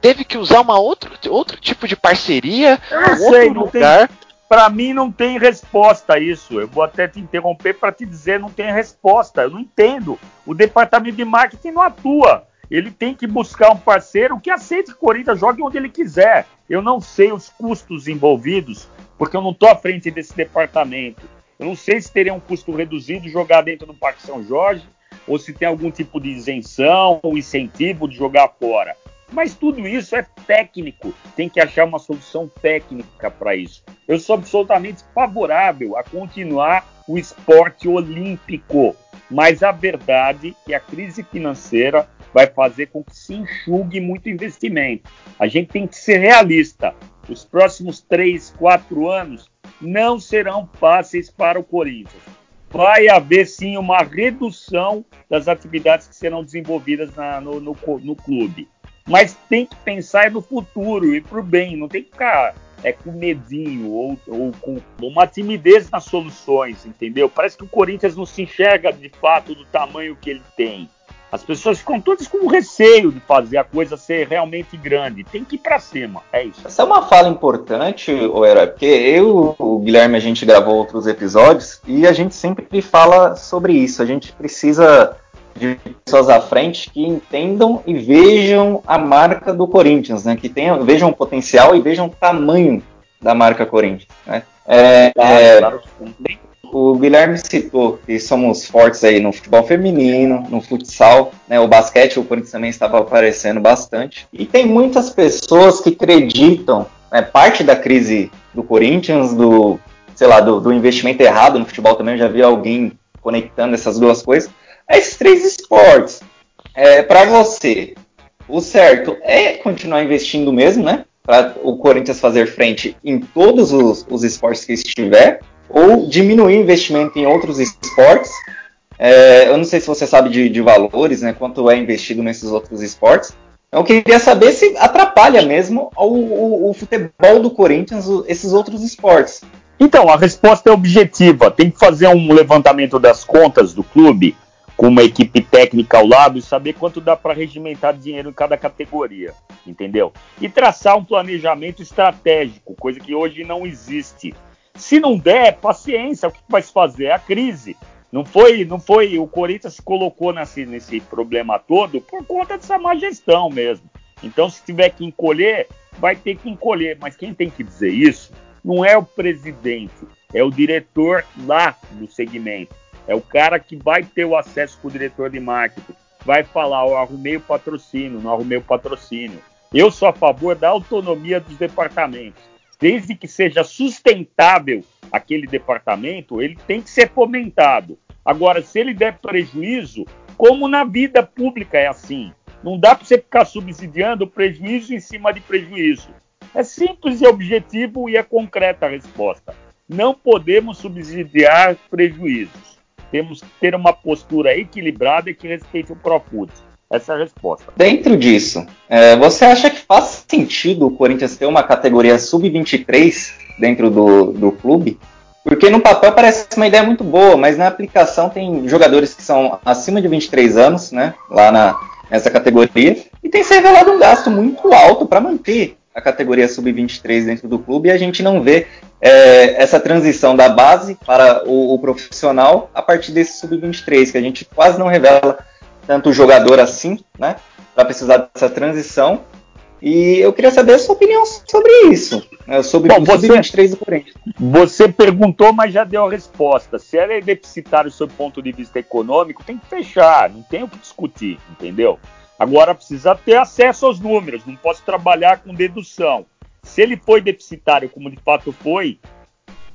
teve que usar uma outro, outro tipo de parceria, Eu não outro sei, lugar. Para mim não tem resposta a isso. Eu vou até te interromper para te dizer não tem resposta. Eu não entendo. O departamento de marketing não atua. Ele tem que buscar um parceiro que aceite que o Corinthians jogue onde ele quiser. Eu não sei os custos envolvidos, porque eu não estou à frente desse departamento. Eu não sei se teria um custo reduzido jogar dentro do Parque São Jorge, ou se tem algum tipo de isenção, ou incentivo de jogar fora Mas tudo isso é técnico, tem que achar uma solução técnica para isso. Eu sou absolutamente favorável a continuar o esporte olímpico, mas a verdade é que a crise financeira vai fazer com que se enxugue muito investimento. A gente tem que ser realista. Os próximos três, quatro anos não serão fáceis para o Corinthians. Vai haver sim uma redução das atividades que serão desenvolvidas na, no, no, no, clube. Mas tem que pensar no futuro e para o bem, não tem que ficar é, com medinho ou, ou com uma timidez nas soluções, entendeu? Parece que o Corinthians não se enxerga de fato do tamanho que ele tem. As pessoas ficam todas com receio de fazer a coisa ser realmente grande. Tem que ir para cima, é isso. Essa é uma fala importante, o Herói, porque eu, o Guilherme, a gente gravou outros episódios e a gente sempre fala sobre isso. A gente precisa de pessoas à frente que entendam e vejam a marca do Corinthians, né? Que tenham, vejam o potencial e vejam o tamanho da marca Corinthians. Né? É, é, o Guilherme citou que somos fortes aí no futebol feminino, no futsal, né? O basquete, o Corinthians também estava aparecendo bastante. E tem muitas pessoas que acreditam, né, parte da crise do Corinthians, do, sei lá, do, do investimento errado no futebol também, eu já vi alguém conectando essas duas coisas, esses três esportes. É, para você, o certo é continuar investindo mesmo, né? Para o Corinthians fazer frente em todos os, os esportes que estiver, ou diminuir investimento em outros esportes. É, eu não sei se você sabe de, de, valores, né, quanto é investido nesses outros esportes. Eu queria saber se atrapalha mesmo o, o, o futebol do Corinthians, esses outros esportes. Então, a resposta é objetiva. Tem que fazer um levantamento das contas do clube com uma equipe técnica ao lado e saber quanto dá para regimentar dinheiro em cada categoria, entendeu? E traçar um planejamento estratégico, coisa que hoje não existe. Se não der, paciência, o que vai se fazer? É a crise. Não foi, não foi. O Corinthians se colocou nesse, nesse problema todo por conta dessa má gestão mesmo. Então, se tiver que encolher, vai ter que encolher. Mas quem tem que dizer isso não é o presidente, é o diretor lá do segmento. É o cara que vai ter o acesso com o diretor de marketing. Vai falar, eu arrumei o patrocínio, não arrumei o patrocínio. Eu sou a favor da autonomia dos departamentos desde que seja sustentável aquele departamento, ele tem que ser fomentado. Agora, se ele der prejuízo, como na vida pública é assim, não dá para você ficar subsidiando prejuízo em cima de prejuízo. É simples e objetivo e é concreta a resposta. Não podemos subsidiar prejuízos. Temos que ter uma postura equilibrada e que respeite o Profut. Essa é a resposta. Dentro disso, é, você acha que faz sentido o Corinthians ter uma categoria sub-23 dentro do, do clube? Porque no papel parece uma ideia muito boa, mas na aplicação tem jogadores que são acima de 23 anos, né? Lá na, nessa categoria, e tem se revelado um gasto muito alto para manter a categoria sub-23 dentro do clube e a gente não vê é, essa transição da base para o, o profissional a partir desse sub-23, que a gente quase não revela tanto o jogador assim, né? Para precisar dessa transição. E eu queria saber a sua opinião sobre isso, né, sobre Bom, o sub-23 do Corinthians. Você perguntou, mas já deu a resposta. Se ela é deficitário sob ponto de vista econômico, tem que fechar, não tem o que discutir, entendeu? Agora precisa ter acesso aos números, não posso trabalhar com dedução. Se ele foi deficitário, como de fato foi,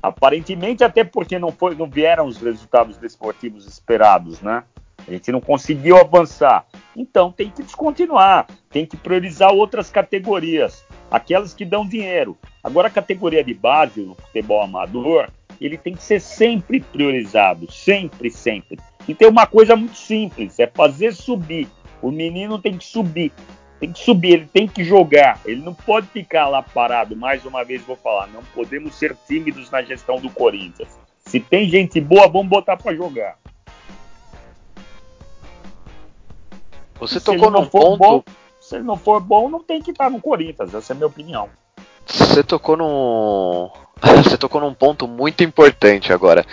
aparentemente até porque não, foi, não vieram os resultados desportivos esperados, né? A gente não conseguiu avançar. Então tem que descontinuar, tem que priorizar outras categorias, aquelas que dão dinheiro. Agora a categoria de base, o futebol amador, ele tem que ser sempre priorizado, sempre, sempre. E tem uma coisa muito simples, é fazer subir. O menino tem que subir, tem que subir, ele tem que jogar, ele não pode ficar lá parado. Mais uma vez vou falar, não podemos ser tímidos na gestão do Corinthians. Se tem gente boa, vamos botar para jogar. Você tocou num ponto. Bom, se ele não for bom, não tem que estar no Corinthians. Essa é a minha opinião. Você tocou num. [laughs] Você tocou num ponto muito importante agora.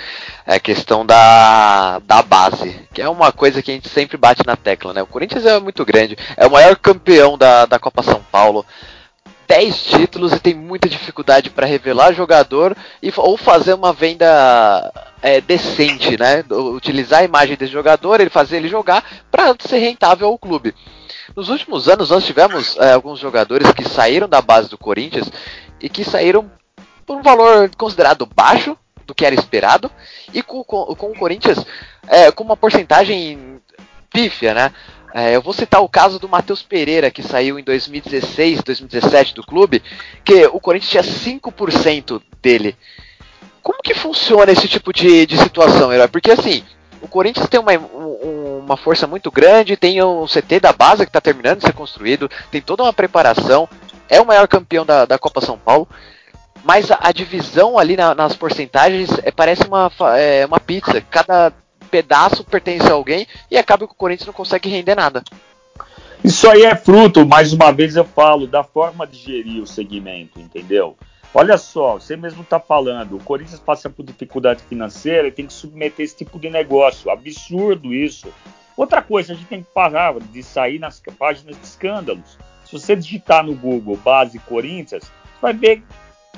É a questão da, da base. Que é uma coisa que a gente sempre bate na tecla, né? O Corinthians é muito grande. É o maior campeão da, da Copa São Paulo. 10 títulos e tem muita dificuldade para revelar jogador e, ou fazer uma venda é, decente, né? Utilizar a imagem desse jogador, ele fazer ele jogar para ser rentável ao clube. nos últimos anos nós tivemos é, alguns jogadores que saíram da base do Corinthians e que saíram por um valor considerado baixo do que era esperado e com, com, com o Corinthians é, com uma porcentagem pífia, né? É, eu vou citar o caso do Matheus Pereira, que saiu em 2016, 2017 do clube, que o Corinthians tinha 5% dele. Como que funciona esse tipo de, de situação, Herói? Porque assim, o Corinthians tem uma, uma força muito grande, tem o CT da base que está terminando de ser construído, tem toda uma preparação, é o maior campeão da, da Copa São Paulo, mas a, a divisão ali na, nas porcentagens é, parece uma, é, uma pizza. Cada pedaço pertence a alguém e acaba que o Corinthians não consegue render nada. Isso aí é fruto, mais uma vez eu falo, da forma de gerir o segmento, entendeu? Olha só, você mesmo está falando, o Corinthians passa por dificuldade financeira e tem que submeter esse tipo de negócio. Absurdo isso. Outra coisa, a gente tem que parar de sair nas páginas de escândalos. Se você digitar no Google base Corinthians, você vai ver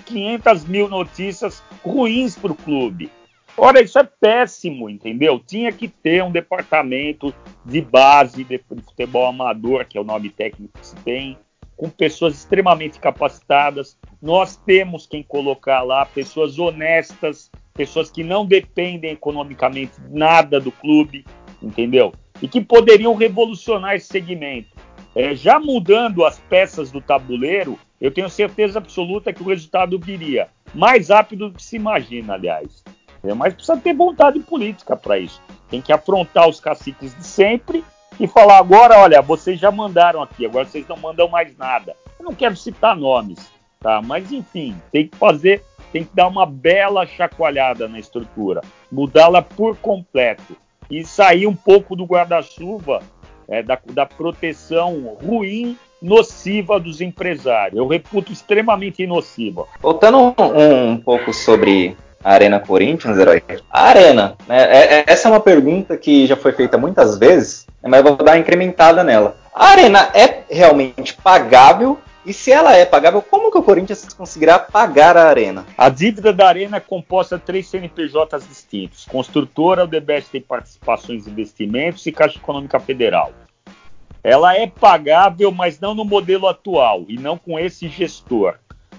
500 mil notícias ruins para o clube. Ora, isso é péssimo, entendeu? Tinha que ter um departamento de base de futebol amador, que é o nome técnico que se tem, com pessoas extremamente capacitadas. Nós temos quem colocar lá, pessoas honestas, pessoas que não dependem economicamente nada do clube, entendeu? E que poderiam revolucionar esse segmento. É, já mudando as peças do tabuleiro, eu tenho certeza absoluta que o resultado viria mais rápido do que se imagina, aliás. É, mas precisa ter vontade política para isso. Tem que afrontar os caciques de sempre e falar agora, olha, vocês já mandaram aqui, agora vocês não mandam mais nada. Eu não quero citar nomes, tá? Mas enfim, tem que fazer, tem que dar uma bela chacoalhada na estrutura, mudá-la por completo e sair um pouco do guarda-chuva é, da, da proteção ruim nociva dos empresários. Eu reputo extremamente nociva. Voltando um, um pouco sobre a Arena Corinthians, herói? A Arena, né? É, é, essa é uma pergunta que já foi feita muitas vezes, mas eu vou dar uma incrementada nela. A Arena é realmente pagável? E se ela é pagável, como que o Corinthians conseguirá pagar a Arena? A dívida da Arena é composta de três CNPJs distintos: Construtora, Odebrecht tem participações e investimentos e Caixa Econômica Federal. Ela é pagável, mas não no modelo atual e não com esse gestor.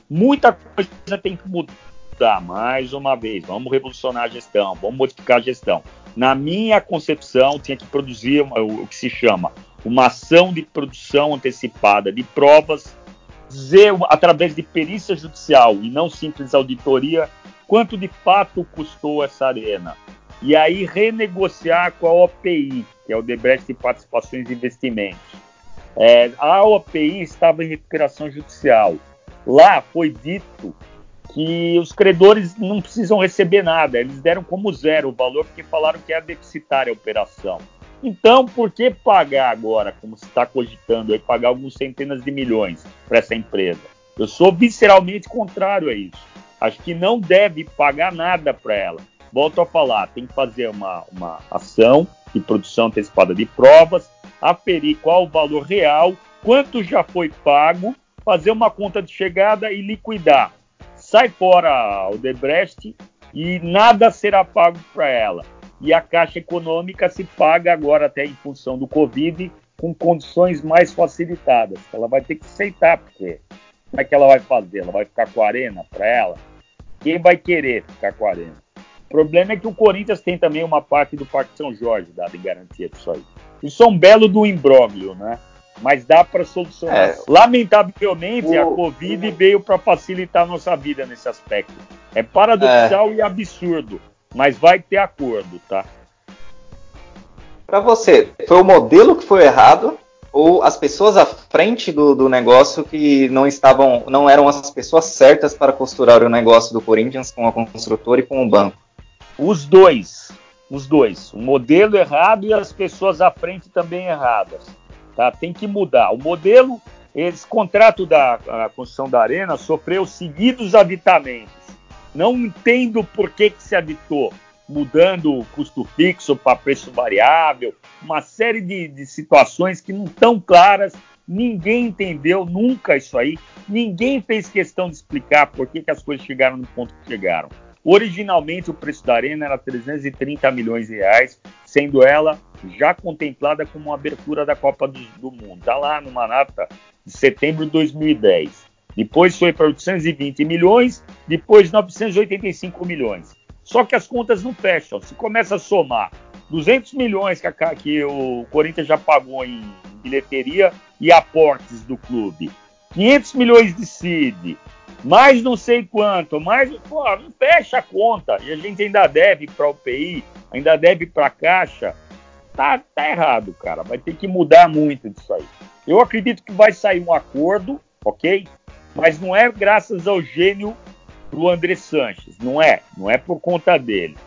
Muita coisa tem que mudar mais uma vez, vamos revolucionar a gestão, vamos modificar a gestão. Na minha concepção, tinha que produzir o que se chama uma ação de produção antecipada de provas, dizer através de perícia judicial e não simples auditoria quanto de fato custou essa arena. E aí renegociar com a OPI, que é o Debrecht de Participações e Investimentos. É, a OPI estava em recuperação judicial. Lá foi dito que os credores não precisam receber nada, eles deram como zero o valor porque falaram que é deficitária a operação. Então, por que pagar agora, como se está cogitando, aí, pagar algumas centenas de milhões para essa empresa? Eu sou visceralmente contrário a isso. Acho que não deve pagar nada para ela. Volto a falar, tem que fazer uma, uma ação de produção antecipada de provas, aferir qual o valor real, quanto já foi pago, fazer uma conta de chegada e liquidar sai fora o Debrecht e nada será pago para ela. E a Caixa Econômica se paga agora, até em função do Covid, com condições mais facilitadas. Ela vai ter que aceitar, porque como é que ela vai fazer? Ela vai ficar com a arena para ela? Quem vai querer ficar com a arena? O problema é que o Corinthians tem também uma parte do Parque São Jorge dada em garantia disso aí. Isso é um belo do imbróglio, né? mas dá para solucionar. É. Lamentavelmente, o, a Covid o... veio para facilitar a nossa vida nesse aspecto. É paradoxal é. e absurdo, mas vai ter acordo, tá? Para você, foi o modelo que foi errado ou as pessoas à frente do, do negócio que não estavam, não eram as pessoas certas para costurar o negócio do Corinthians com a construtora e com o banco? Os dois, os dois, o modelo errado e as pessoas à frente também erradas tá? Tem que mudar. O modelo, esse contrato da construção da arena sofreu seguidos aditamentos. Não entendo por que, que se aditou, mudando o custo fixo para preço variável, uma série de, de situações que não estão claras. Ninguém entendeu nunca isso aí. Ninguém fez questão de explicar por que, que as coisas chegaram no ponto que chegaram. Originalmente o preço da arena era 330 milhões de reais, sendo ela já contemplada como uma abertura da Copa do, do Mundo. Está lá numa nata de setembro de 2010. Depois foi para 820 milhões, depois 985 milhões. Só que as contas não fecham. Se começa a somar 200 milhões que, a, que o Corinthians já pagou em bilheteria e aportes do clube, 500 milhões de CID, mais não sei quanto, mais. Pô, não fecha a conta. E a gente ainda deve para o UPI, ainda deve para a Caixa. Tá, tá errado, cara. Vai ter que mudar muito disso aí. Eu acredito que vai sair um acordo, ok? Mas não é graças ao gênio do André Sanches. Não é. Não é por conta dele.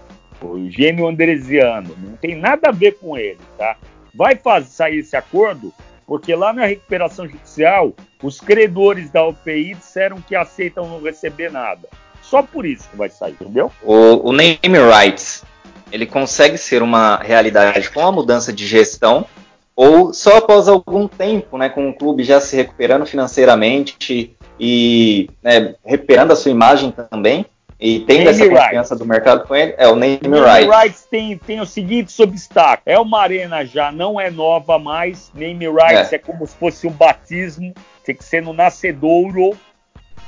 O gênio andresiano. Não tem nada a ver com ele, tá? Vai fazer, sair esse acordo porque lá na recuperação judicial, os credores da UPI disseram que aceitam não receber nada. Só por isso que vai sair, entendeu? O, o name rights, ele consegue ser uma realidade com a mudança de gestão ou só após algum tempo, né, com o clube já se recuperando financeiramente e né, recuperando a sua imagem também, e tem essa confiança do mercado com ele, é o name, name rights. rights tem, tem o seguinte obstáculo. É uma arena já, não é nova mais. Name rights é. é como se fosse um batismo, tem que ser no nascedouro.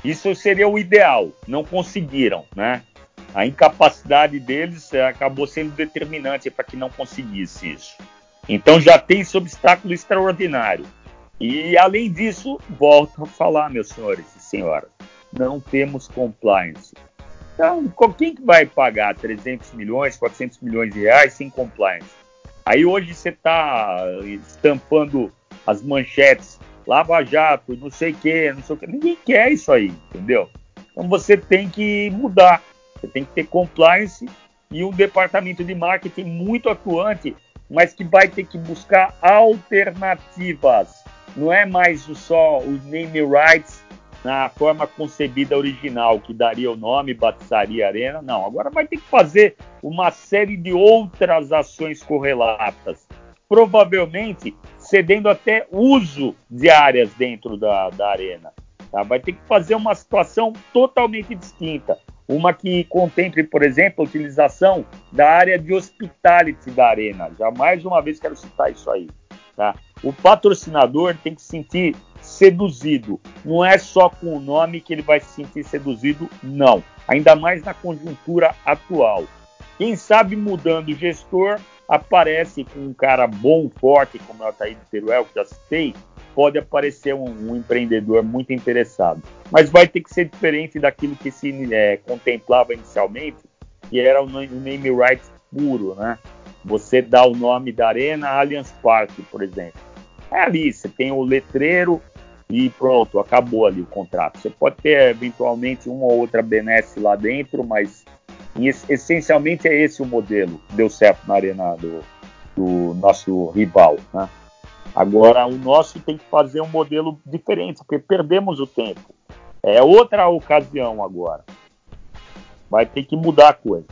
Isso seria o ideal. Não conseguiram, né? A incapacidade deles é, acabou sendo determinante para que não conseguisse isso. Então já tem esse obstáculo extraordinário. E além disso, volto a falar, meus senhores e senhoras, não temos compliance. Então, quem que vai pagar 300 milhões, 400 milhões de reais sem compliance? Aí hoje você está estampando as manchetes, Lava Jato, não sei o que, não sei o que. Ninguém quer isso aí, entendeu? Então você tem que mudar. Você tem que ter compliance e um departamento de marketing muito atuante, mas que vai ter que buscar alternativas. Não é mais só os name rights na forma concebida original, que daria o nome, batizaria a arena. Não, agora vai ter que fazer uma série de outras ações correlatas, provavelmente cedendo até uso de áreas dentro da, da arena. Tá? Vai ter que fazer uma situação totalmente distinta. Uma que contemple, por exemplo, a utilização da área de hospitality da arena. Já mais uma vez quero citar isso aí. Tá? O patrocinador tem que sentir seduzido. Não é só com o nome que ele vai se sentir seduzido, não. Ainda mais na conjuntura atual. Quem sabe mudando o gestor, aparece com um cara bom, forte, como é o Altair de Teruel, que já citei, pode aparecer um, um, empreendedor muito interessado. Mas vai ter que ser diferente daquilo que se é, contemplava inicialmente, que era o name rights puro, né? Você dá o nome da arena Allianz Parque, por exemplo. É ali, você tem o letreiro, e pronto, acabou ali o contrato. Você pode ter eventualmente uma ou outra benesse lá dentro, mas essencialmente é esse o modelo que deu certo na arena do, do nosso rival. Né? Agora, o nosso tem que fazer um modelo diferente, porque perdemos o tempo. É outra ocasião agora. Vai ter que mudar a coisa.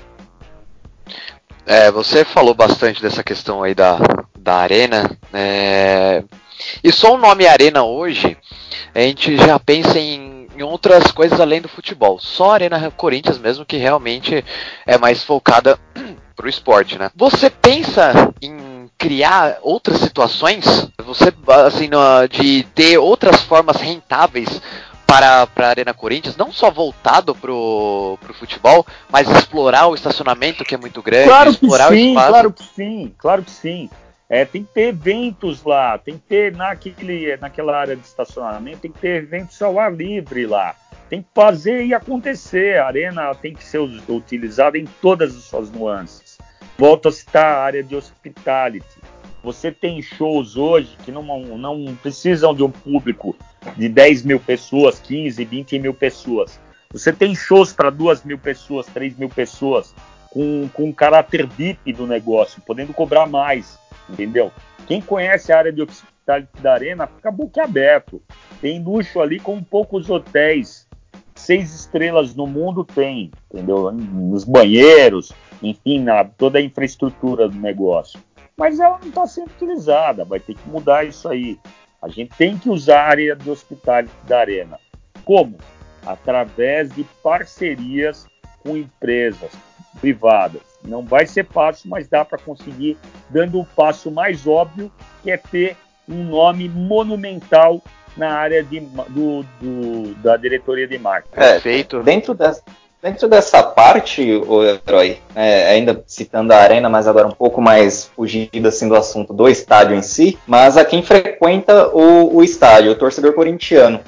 É, você falou bastante dessa questão aí da, da arena. É, e só o nome Arena hoje, a gente já pensa em, em outras coisas além do futebol. Só a Arena Corinthians mesmo que realmente é mais focada [clears throat] pro esporte, né? Você pensa em criar outras situações? Você, assim, de ter outras formas rentáveis para, para a Arena Corinthians, não só voltado pro, pro futebol, mas explorar o estacionamento que é muito grande, claro explorar sim, o espaço. Claro que sim, claro que sim. É, tem que ter eventos lá, tem que ter naquele, naquela área de estacionamento, tem que ter eventos ao ar livre lá. Tem que fazer e acontecer. A arena tem que ser utilizada em todas as suas nuances. Volto a citar a área de hospitality. Você tem shows hoje que não, não precisam de um público de 10 mil pessoas, 15, 20 mil pessoas. Você tem shows para 2 mil pessoas, 3 mil pessoas, com, com um caráter VIP do negócio, podendo cobrar mais entendeu? Quem conhece a área de hospitalidade da Arena fica boquiaberto. Tem luxo ali com poucos hotéis. Seis estrelas no mundo tem, entendeu? Nos banheiros, enfim, na toda a infraestrutura do negócio. Mas ela não está sendo utilizada, vai ter que mudar isso aí. A gente tem que usar a área de hospitalidade da Arena. Como? Através de parcerias com empresas privadas. Não vai ser fácil, mas dá para conseguir, dando o passo mais óbvio, que é ter um nome monumental na área de, do, do, da diretoria de marketing. É, Perfeito. Dentro dessa, dentro dessa parte, o herói, é, ainda citando a arena, mas agora um pouco mais fugido assim do assunto do estádio em si, mas a quem frequenta o, o estádio, o torcedor corintiano.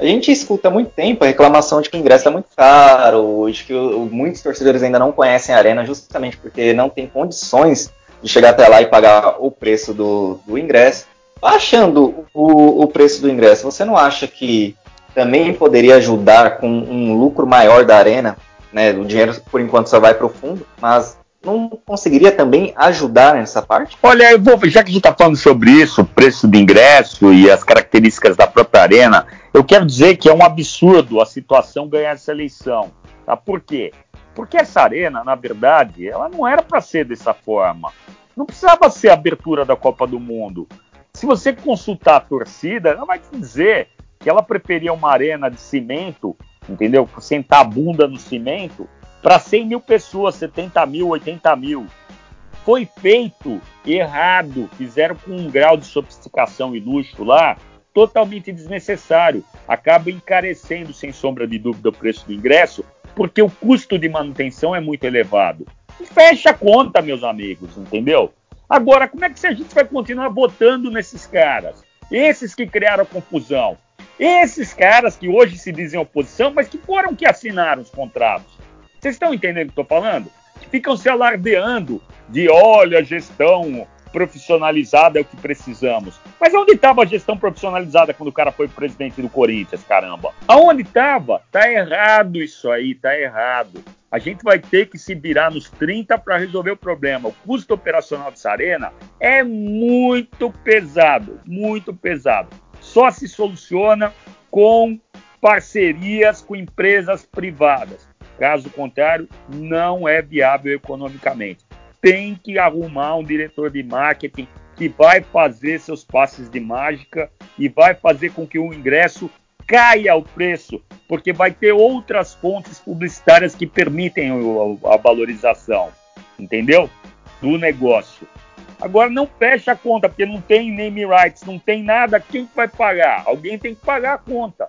A gente escuta há muito tempo a reclamação de que o ingresso é muito caro, de que o, muitos torcedores ainda não conhecem a arena, justamente porque não tem condições de chegar até lá e pagar o preço do, do ingresso. Baixando o, o preço do ingresso, você não acha que também poderia ajudar com um lucro maior da arena? Né? O dinheiro, por enquanto, só vai para o fundo, mas não conseguiria também ajudar nessa parte? Olha, vou, já que a gente está falando sobre isso, preço de ingresso e as características da própria arena, eu quero dizer que é um absurdo a situação ganhar essa eleição. Tá? Por quê? Porque essa arena, na verdade, ela não era para ser dessa forma. Não precisava ser a abertura da Copa do Mundo. Se você consultar a torcida, ela vai te dizer que ela preferia uma arena de cimento, entendeu? Sentar a bunda no cimento, para 100 mil pessoas, 70 mil, 80 mil. Foi feito errado, fizeram com um grau de sofisticação e luxo lá totalmente desnecessário. Acaba encarecendo, sem sombra de dúvida, o preço do ingresso, porque o custo de manutenção é muito elevado. E fecha a conta, meus amigos, entendeu? Agora, como é que a gente vai continuar votando nesses caras? Esses que criaram a confusão. Esses caras que hoje se dizem oposição, mas que foram que assinaram os contratos. Vocês estão entendendo o que estou falando? Ficam se alardeando de olha, gestão profissionalizada é o que precisamos. Mas onde estava a gestão profissionalizada quando o cara foi presidente do Corinthians, caramba? Aonde estava? Tá errado isso aí, tá errado. A gente vai ter que se virar nos 30 para resolver o problema. O custo operacional dessa arena é muito pesado, muito pesado. Só se soluciona com parcerias com empresas privadas. Caso contrário, não é viável economicamente tem que arrumar um diretor de marketing que vai fazer seus passes de mágica e vai fazer com que o ingresso caia o preço, porque vai ter outras fontes publicitárias que permitem a valorização, entendeu? Do negócio. Agora não fecha a conta, porque não tem name rights, não tem nada, quem vai pagar? Alguém tem que pagar a conta.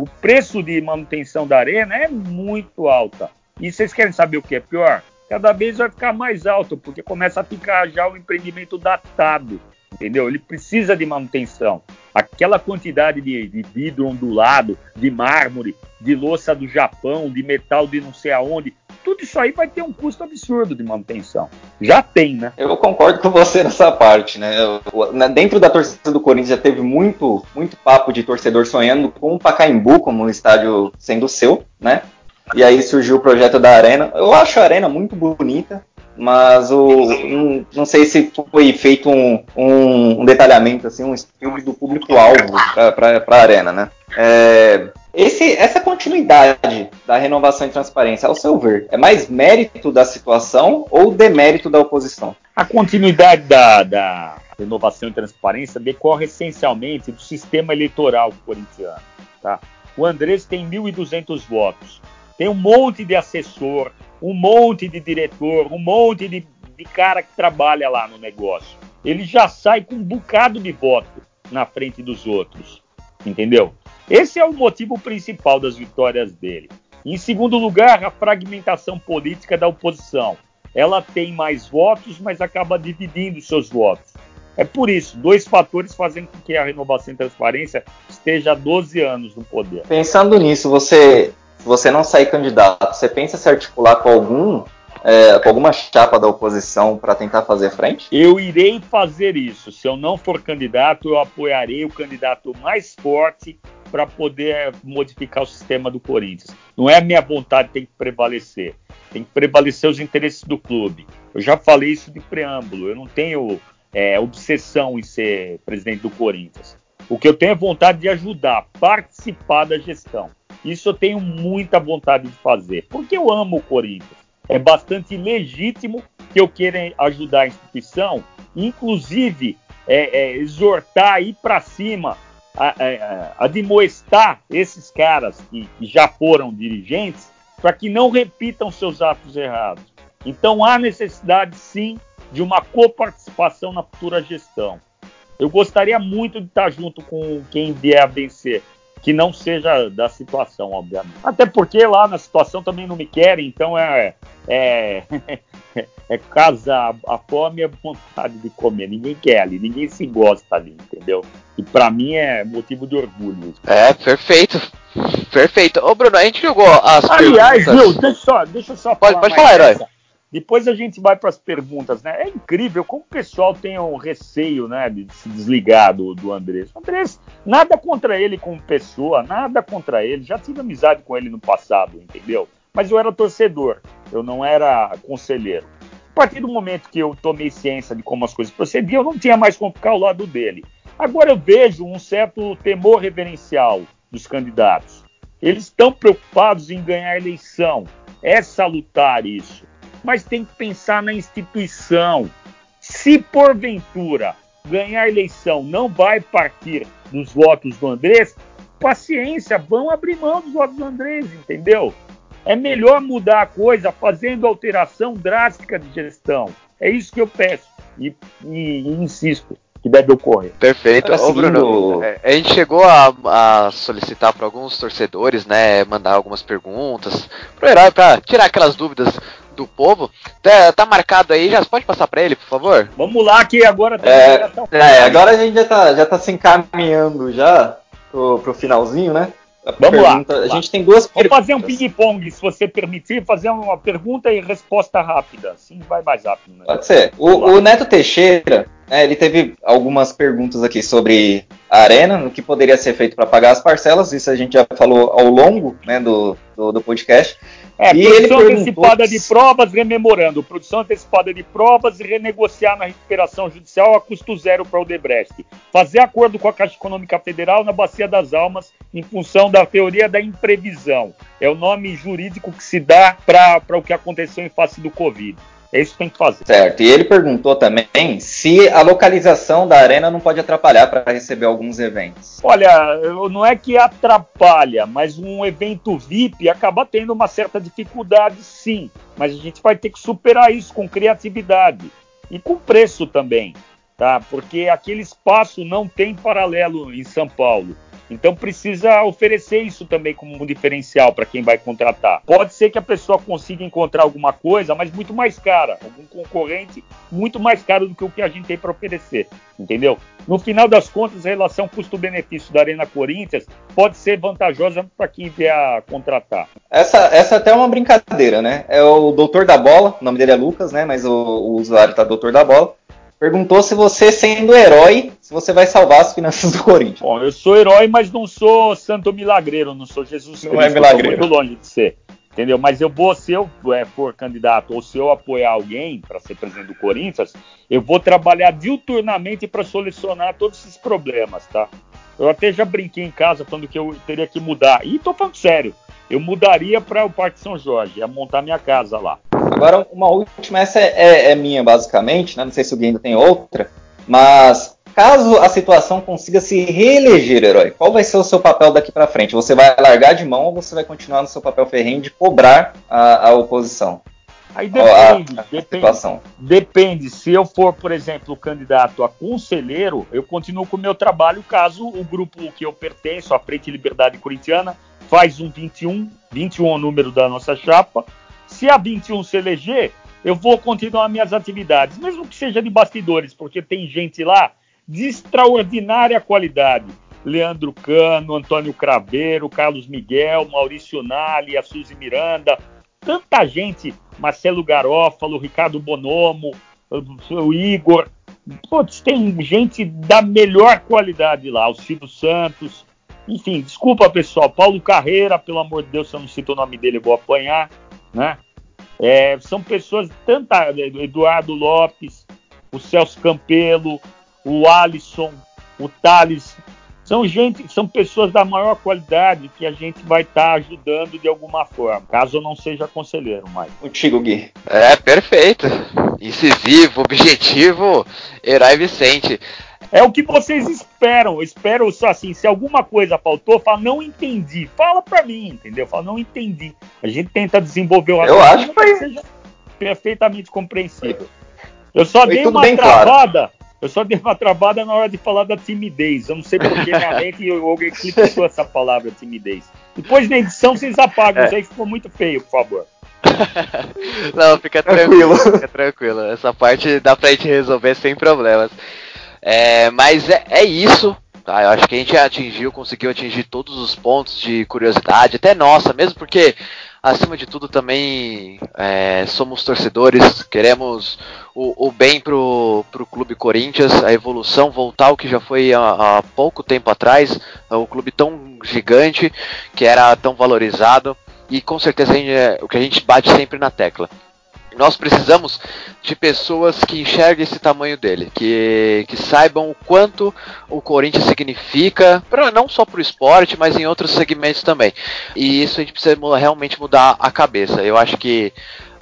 O preço de manutenção da arena é muito alta. E vocês querem saber o que é pior? cada vez vai ficar mais alto, porque começa a ficar já o empreendimento datado, entendeu? Ele precisa de manutenção. Aquela quantidade de, de vidro ondulado, de mármore, de louça do Japão, de metal de não sei aonde, tudo isso aí vai ter um custo absurdo de manutenção. Já tem, né? Eu concordo com você nessa parte, né? Dentro da torcida do Corinthians já teve muito, muito papo de torcedor sonhando com o Pacaembu como um estádio sendo seu, né? E aí surgiu o projeto da Arena. Eu acho a Arena muito bonita, mas o, não, não sei se foi feito um, um, um detalhamento, assim, um estudo do público-alvo para a Arena, né? É, esse, essa continuidade da renovação e transparência, ao seu ver, é mais mérito da situação ou demérito da oposição? A continuidade da, da renovação e transparência decorre essencialmente do sistema eleitoral corintiano. Tá? O Andrés tem 1.200 votos. Tem um monte de assessor, um monte de diretor, um monte de, de cara que trabalha lá no negócio. Ele já sai com um bocado de voto na frente dos outros. Entendeu? Esse é o motivo principal das vitórias dele. Em segundo lugar, a fragmentação política da oposição. Ela tem mais votos, mas acaba dividindo seus votos. É por isso, dois fatores fazem com que a renovação e transparência esteja há 12 anos no poder. Pensando nisso, você você não sair candidato, você pensa se articular com algum é, com alguma chapa da oposição para tentar fazer frente? Eu irei fazer isso. Se eu não for candidato, eu apoiarei o candidato mais forte para poder modificar o sistema do Corinthians. Não é a minha vontade que tem que prevalecer. Tem que prevalecer os interesses do clube. Eu já falei isso de preâmbulo. Eu não tenho é, obsessão em ser presidente do Corinthians. O que eu tenho é vontade de ajudar, participar da gestão. Isso eu tenho muita vontade de fazer, porque eu amo o Corinthians. É bastante legítimo que eu queira ajudar a instituição, inclusive é, é, exortar ir para cima, a, a admoestar esses caras que, que já foram dirigentes para que não repitam seus atos errados. Então há necessidade, sim, de uma coparticipação na futura gestão. Eu gostaria muito de estar junto com quem vier a vencer, que não seja da situação, obviamente. Até porque lá na situação também não me querem, então é, é, [laughs] é casa, a fome a vontade de comer. Ninguém quer ali, ninguém se gosta ali, entendeu? E para mim é motivo de orgulho. É, perfeito. Perfeito. Ô, Bruno, a gente jogou as Aliás, perguntas... viu, deixa, só, deixa eu só pode, falar. Pode falar, herói. Depois a gente vai para as perguntas, né? É incrível como o pessoal tem um receio, né, de se desligar do, do Andrés. O Andrés, nada contra ele como pessoa, nada contra ele. Já tive amizade com ele no passado, entendeu? Mas eu era torcedor, eu não era conselheiro. A partir do momento que eu tomei ciência de como as coisas procediam, eu não tinha mais como ficar ao lado dele. Agora eu vejo um certo temor reverencial dos candidatos. Eles estão preocupados em ganhar a eleição. É salutar isso mas tem que pensar na instituição. Se porventura ganhar a eleição não vai partir dos votos do Andrés, paciência, vão abrir mão dos votos do Andrés, entendeu? É melhor mudar a coisa fazendo alteração drástica de gestão. É isso que eu peço e, e, e insisto que deve ocorrer. Perfeito. Ô, Bruno, é, a gente chegou a, a solicitar para alguns torcedores, né, mandar algumas perguntas para tirar aquelas dúvidas do povo. Tá, tá, marcado aí, já pode passar para ele, por favor? Vamos lá, que agora tá é, é, agora a gente já tá, já tá se encaminhando já pro, pro finalzinho, né? A Vamos pergunta, lá. A gente tem duas Vamos fazer um ping-pong, se você permitir, fazer uma pergunta e resposta rápida. Assim vai mais rápido. Né? Pode ser. O, o Neto Teixeira, né, ele teve algumas perguntas aqui sobre a Arena, no que poderia ser feito para pagar as parcelas. Isso a gente já falou ao longo né, do, do, do podcast. É, e produção antecipada de provas, rememorando, produção antecipada de provas e renegociar na recuperação judicial a custo zero para o Debrecht. Fazer acordo com a Caixa Econômica Federal na Bacia das Almas em função da teoria da imprevisão. É o nome jurídico que se dá para o que aconteceu em face do Covid. É isso que tem que fazer. Certo. E ele perguntou também se a localização da arena não pode atrapalhar para receber alguns eventos. Olha, não é que atrapalha, mas um evento VIP acaba tendo uma certa dificuldade, sim. Mas a gente vai ter que superar isso com criatividade e com preço também, tá? Porque aquele espaço não tem paralelo em São Paulo. Então precisa oferecer isso também como um diferencial para quem vai contratar. Pode ser que a pessoa consiga encontrar alguma coisa, mas muito mais cara, algum concorrente muito mais caro do que o que a gente tem para oferecer, entendeu? No final das contas, a relação custo-benefício da Arena Corinthians pode ser vantajosa para quem vier a contratar. Essa, essa até é uma brincadeira, né? É o doutor da bola, o nome dele é Lucas, né? Mas o, o usuário tá doutor da bola perguntou se você, sendo herói, se você vai salvar as finanças [laughs] do Corinthians. Bom, eu sou herói, mas não sou santo milagreiro, não sou Jesus Cristo. Não é milagreiro. muito longe de ser. Entendeu? Mas eu vou, se eu é, for candidato ou se eu apoiar alguém para ser presidente do Corinthians, eu vou trabalhar diuturnamente para solucionar todos esses problemas, tá? Eu até já brinquei em casa falando que eu teria que mudar. E tô falando sério. Eu mudaria para o Parque São Jorge, ia montar minha casa lá. Agora, uma última, essa é, é, é minha basicamente, né? não sei se o ainda tem outra, mas caso a situação consiga se reeleger, herói, qual vai ser o seu papel daqui para frente? Você vai largar de mão ou você vai continuar no seu papel ferrenho de cobrar a, a oposição? Aí depende, a, a depende, depende. Se eu for, por exemplo, candidato a conselheiro, eu continuo com o meu trabalho caso o grupo que eu pertenço, a Frente Liberdade Corintiana, faz um 21, 21 é o número da nossa chapa, se a 21 se eleger, eu vou continuar minhas atividades, mesmo que seja de bastidores, porque tem gente lá de extraordinária qualidade. Leandro Cano, Antônio Craveiro, Carlos Miguel, Maurício Nali, a Suzy Miranda, tanta gente, Marcelo Garófalo, Ricardo Bonomo, o Igor. Putz, tem gente da melhor qualidade lá, o Silvio Santos. Enfim, desculpa pessoal, Paulo Carreira, pelo amor de Deus, se eu não cito o nome dele, eu vou apanhar né? É, são pessoas, tanto Eduardo Lopes, o Celso Campelo, o Alisson, o Thales, são gente, são pessoas da maior qualidade que a gente vai estar tá ajudando de alguma forma, caso eu não seja conselheiro mais. Contigo, Gui. É, perfeito. Incisivo, objetivo, Herói Vicente. É o que vocês esperam. Eu espero só assim, se alguma coisa faltou, fala, não entendi. Fala pra mim, entendeu? Fala, não entendi. A gente tenta desenvolver o Eu acho que foi... seja perfeitamente compreensível. Eu só foi dei uma travada. Claro. Eu só dei uma travada na hora de falar da timidez. Eu não sei porque na mente [laughs] alguém clipou essa palavra timidez. Depois na edição vocês apagam, é. isso aí ficou muito feio, por favor. [laughs] não, fica tranquilo. Fica tranquilo. Essa parte dá pra gente resolver sem problemas. É, mas é, é isso. Tá? Eu acho que a gente atingiu, conseguiu atingir todos os pontos de curiosidade, até nossa, mesmo porque acima de tudo também é, somos torcedores, queremos o, o, bem pro, pro Clube Corinthians, a evolução voltar ao que já foi há, há pouco tempo atrás, o clube tão gigante, que era tão valorizado, e com certeza gente, é, o que a gente bate sempre na tecla. Nós precisamos de pessoas que enxerguem esse tamanho dele, que, que saibam o quanto o Corinthians significa, pra, não só para o esporte, mas em outros segmentos também. E isso a gente precisa realmente mudar a cabeça. Eu acho que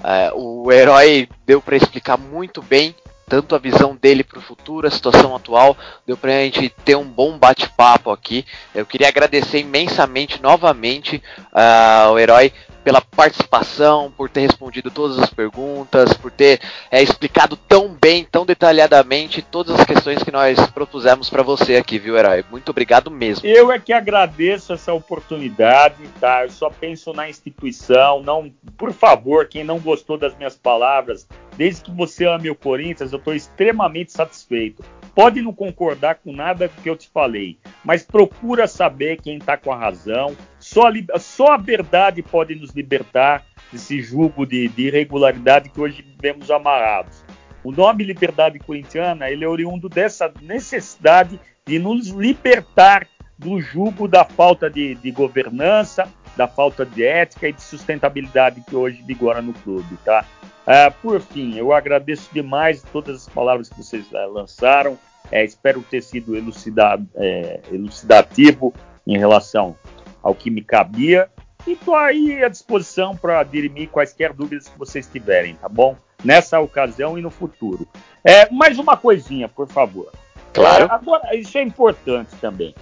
é, o herói deu para explicar muito bem tanto a visão dele para o futuro, a situação atual. Deu para a gente ter um bom bate-papo aqui. Eu queria agradecer imensamente novamente uh, ao herói pela participação, por ter respondido todas as perguntas, por ter é, explicado tão bem, tão detalhadamente todas as questões que nós propusemos para você aqui, viu, Herói? Muito obrigado mesmo. Eu é que agradeço essa oportunidade, tá? Eu só penso na instituição, não, por favor, quem não gostou das minhas palavras, desde que você ame o Corinthians, eu estou extremamente satisfeito. Pode não concordar com nada que eu te falei, mas procura saber quem está com a razão, só a, só a verdade pode nos libertar desse jugo de, de irregularidade que hoje vivemos amarrados. O nome Liberdade Corintiana ele é oriundo dessa necessidade de nos libertar do jugo da falta de, de, governança, da falta de ética e de sustentabilidade que hoje vigora no clube, tá? Ah, por fim, eu agradeço demais todas as palavras que vocês ah, lançaram. É, espero ter sido elucidado, é, elucidativo em relação ao que me cabia. E estou aí à disposição para dirimir quaisquer dúvidas que vocês tiverem, tá bom? Nessa ocasião e no futuro. É, mais uma coisinha, por favor. Claro. Agora, isso é importante também.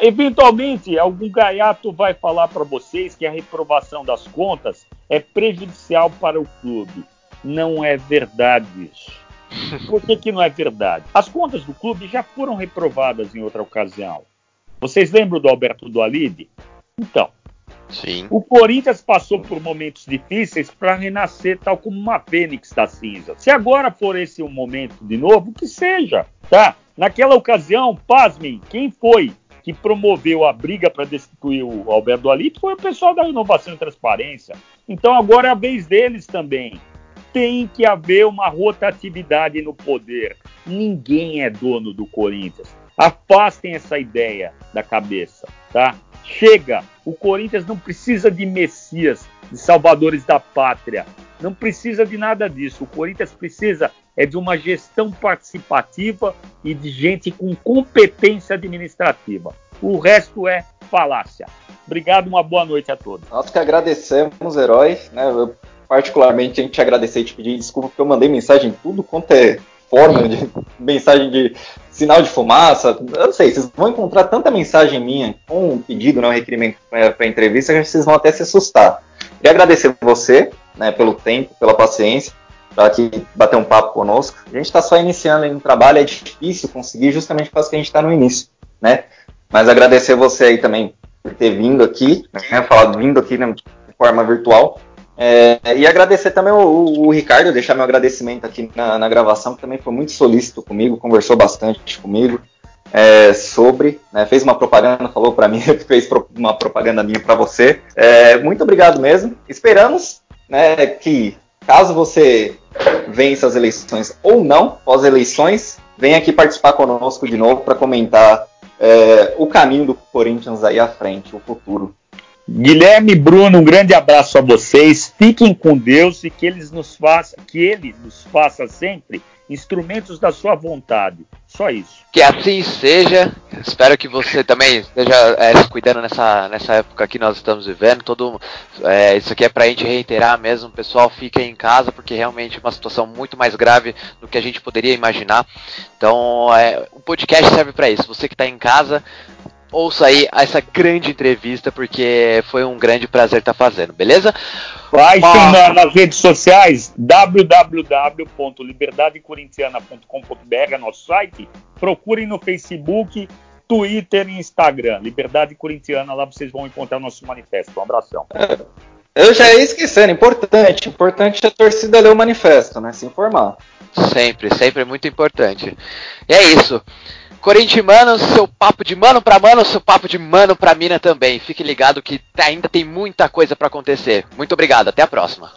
Eventualmente, algum gaiato vai falar para vocês que a reprovação das contas é prejudicial para o clube. Não é verdade isso. [laughs] Por que, que não é verdade? As contas do clube já foram reprovadas em outra ocasião. Vocês lembram do Alberto Dualide? Então, Sim. o Corinthians passou por momentos difíceis para renascer tal como uma fênix da cinza. Se agora for esse o momento de novo, que seja, tá? Naquela ocasião, pasmem, quem foi que promoveu a briga para destituir o Alberto Alito foi o pessoal da Inovação e Transparência. Então agora é a vez deles também. Tem que haver uma rotatividade no poder. Ninguém é dono do Corinthians. Afastem essa ideia da cabeça, tá? Chega! O Corinthians não precisa de messias, de salvadores da pátria. Não precisa de nada disso. O Corinthians precisa é de uma gestão participativa e de gente com competência administrativa. O resto é falácia. Obrigado, uma boa noite a todos. Nós que agradecemos, herói. Né? Eu, particularmente, a gente agradecer e te pedir desculpa porque eu mandei mensagem tudo quanto é forma de [laughs] mensagem de sinal de fumaça. Eu não sei, vocês vão encontrar tanta mensagem minha com um pedido, né, um requerimento para entrevista, que vocês vão até se assustar. Queria agradecer você né, pelo tempo, pela paciência, para aqui bater um papo conosco. A gente está só iniciando um trabalho, é difícil conseguir justamente por causa que a gente está no início, né? Mas agradecer você aí também por ter vindo aqui, né, falado vindo aqui né, de forma virtual. É, e agradecer também o, o, o, Ricardo, deixar meu agradecimento aqui na, na, gravação, que também foi muito solícito comigo, conversou bastante comigo é, sobre, né, fez uma propaganda, falou para mim, [laughs] fez uma propaganda minha para você. É, muito obrigado mesmo. Esperamos né, que, caso você vença as eleições ou não, pós-eleições, venha aqui participar conosco de novo para comentar é, o caminho do Corinthians aí à frente, o futuro. Guilherme Bruno, um grande abraço a vocês. Fiquem com Deus e que eles nos faça, que ele nos faça sempre instrumentos da sua vontade. Só isso. Que assim seja. Espero que você também esteja é, se cuidando nessa, nessa época que nós estamos vivendo. Todo, é, isso aqui é pra gente reiterar mesmo. Pessoal, fiquem em casa, porque realmente é uma situação muito mais grave do que a gente poderia imaginar. Então, é, o podcast serve para isso. Você que está em casa, ouça aí essa grande entrevista, porque foi um grande prazer estar tá fazendo, beleza? Vai ah. nas redes sociais www.liberdadecorintiana.com.br é nosso site. Procurem no Facebook, Twitter e Instagram. Liberdade Corintiana, lá vocês vão encontrar o nosso manifesto. Um abração. É, eu já ia esquecendo, importante. Importante a torcida ler o manifesto, né? Se informar. Sempre, sempre é muito importante. E é isso. Corintianos, seu papo de mano para mano, seu papo de mano para mina também. Fique ligado que ainda tem muita coisa para acontecer. Muito obrigado, até a próxima.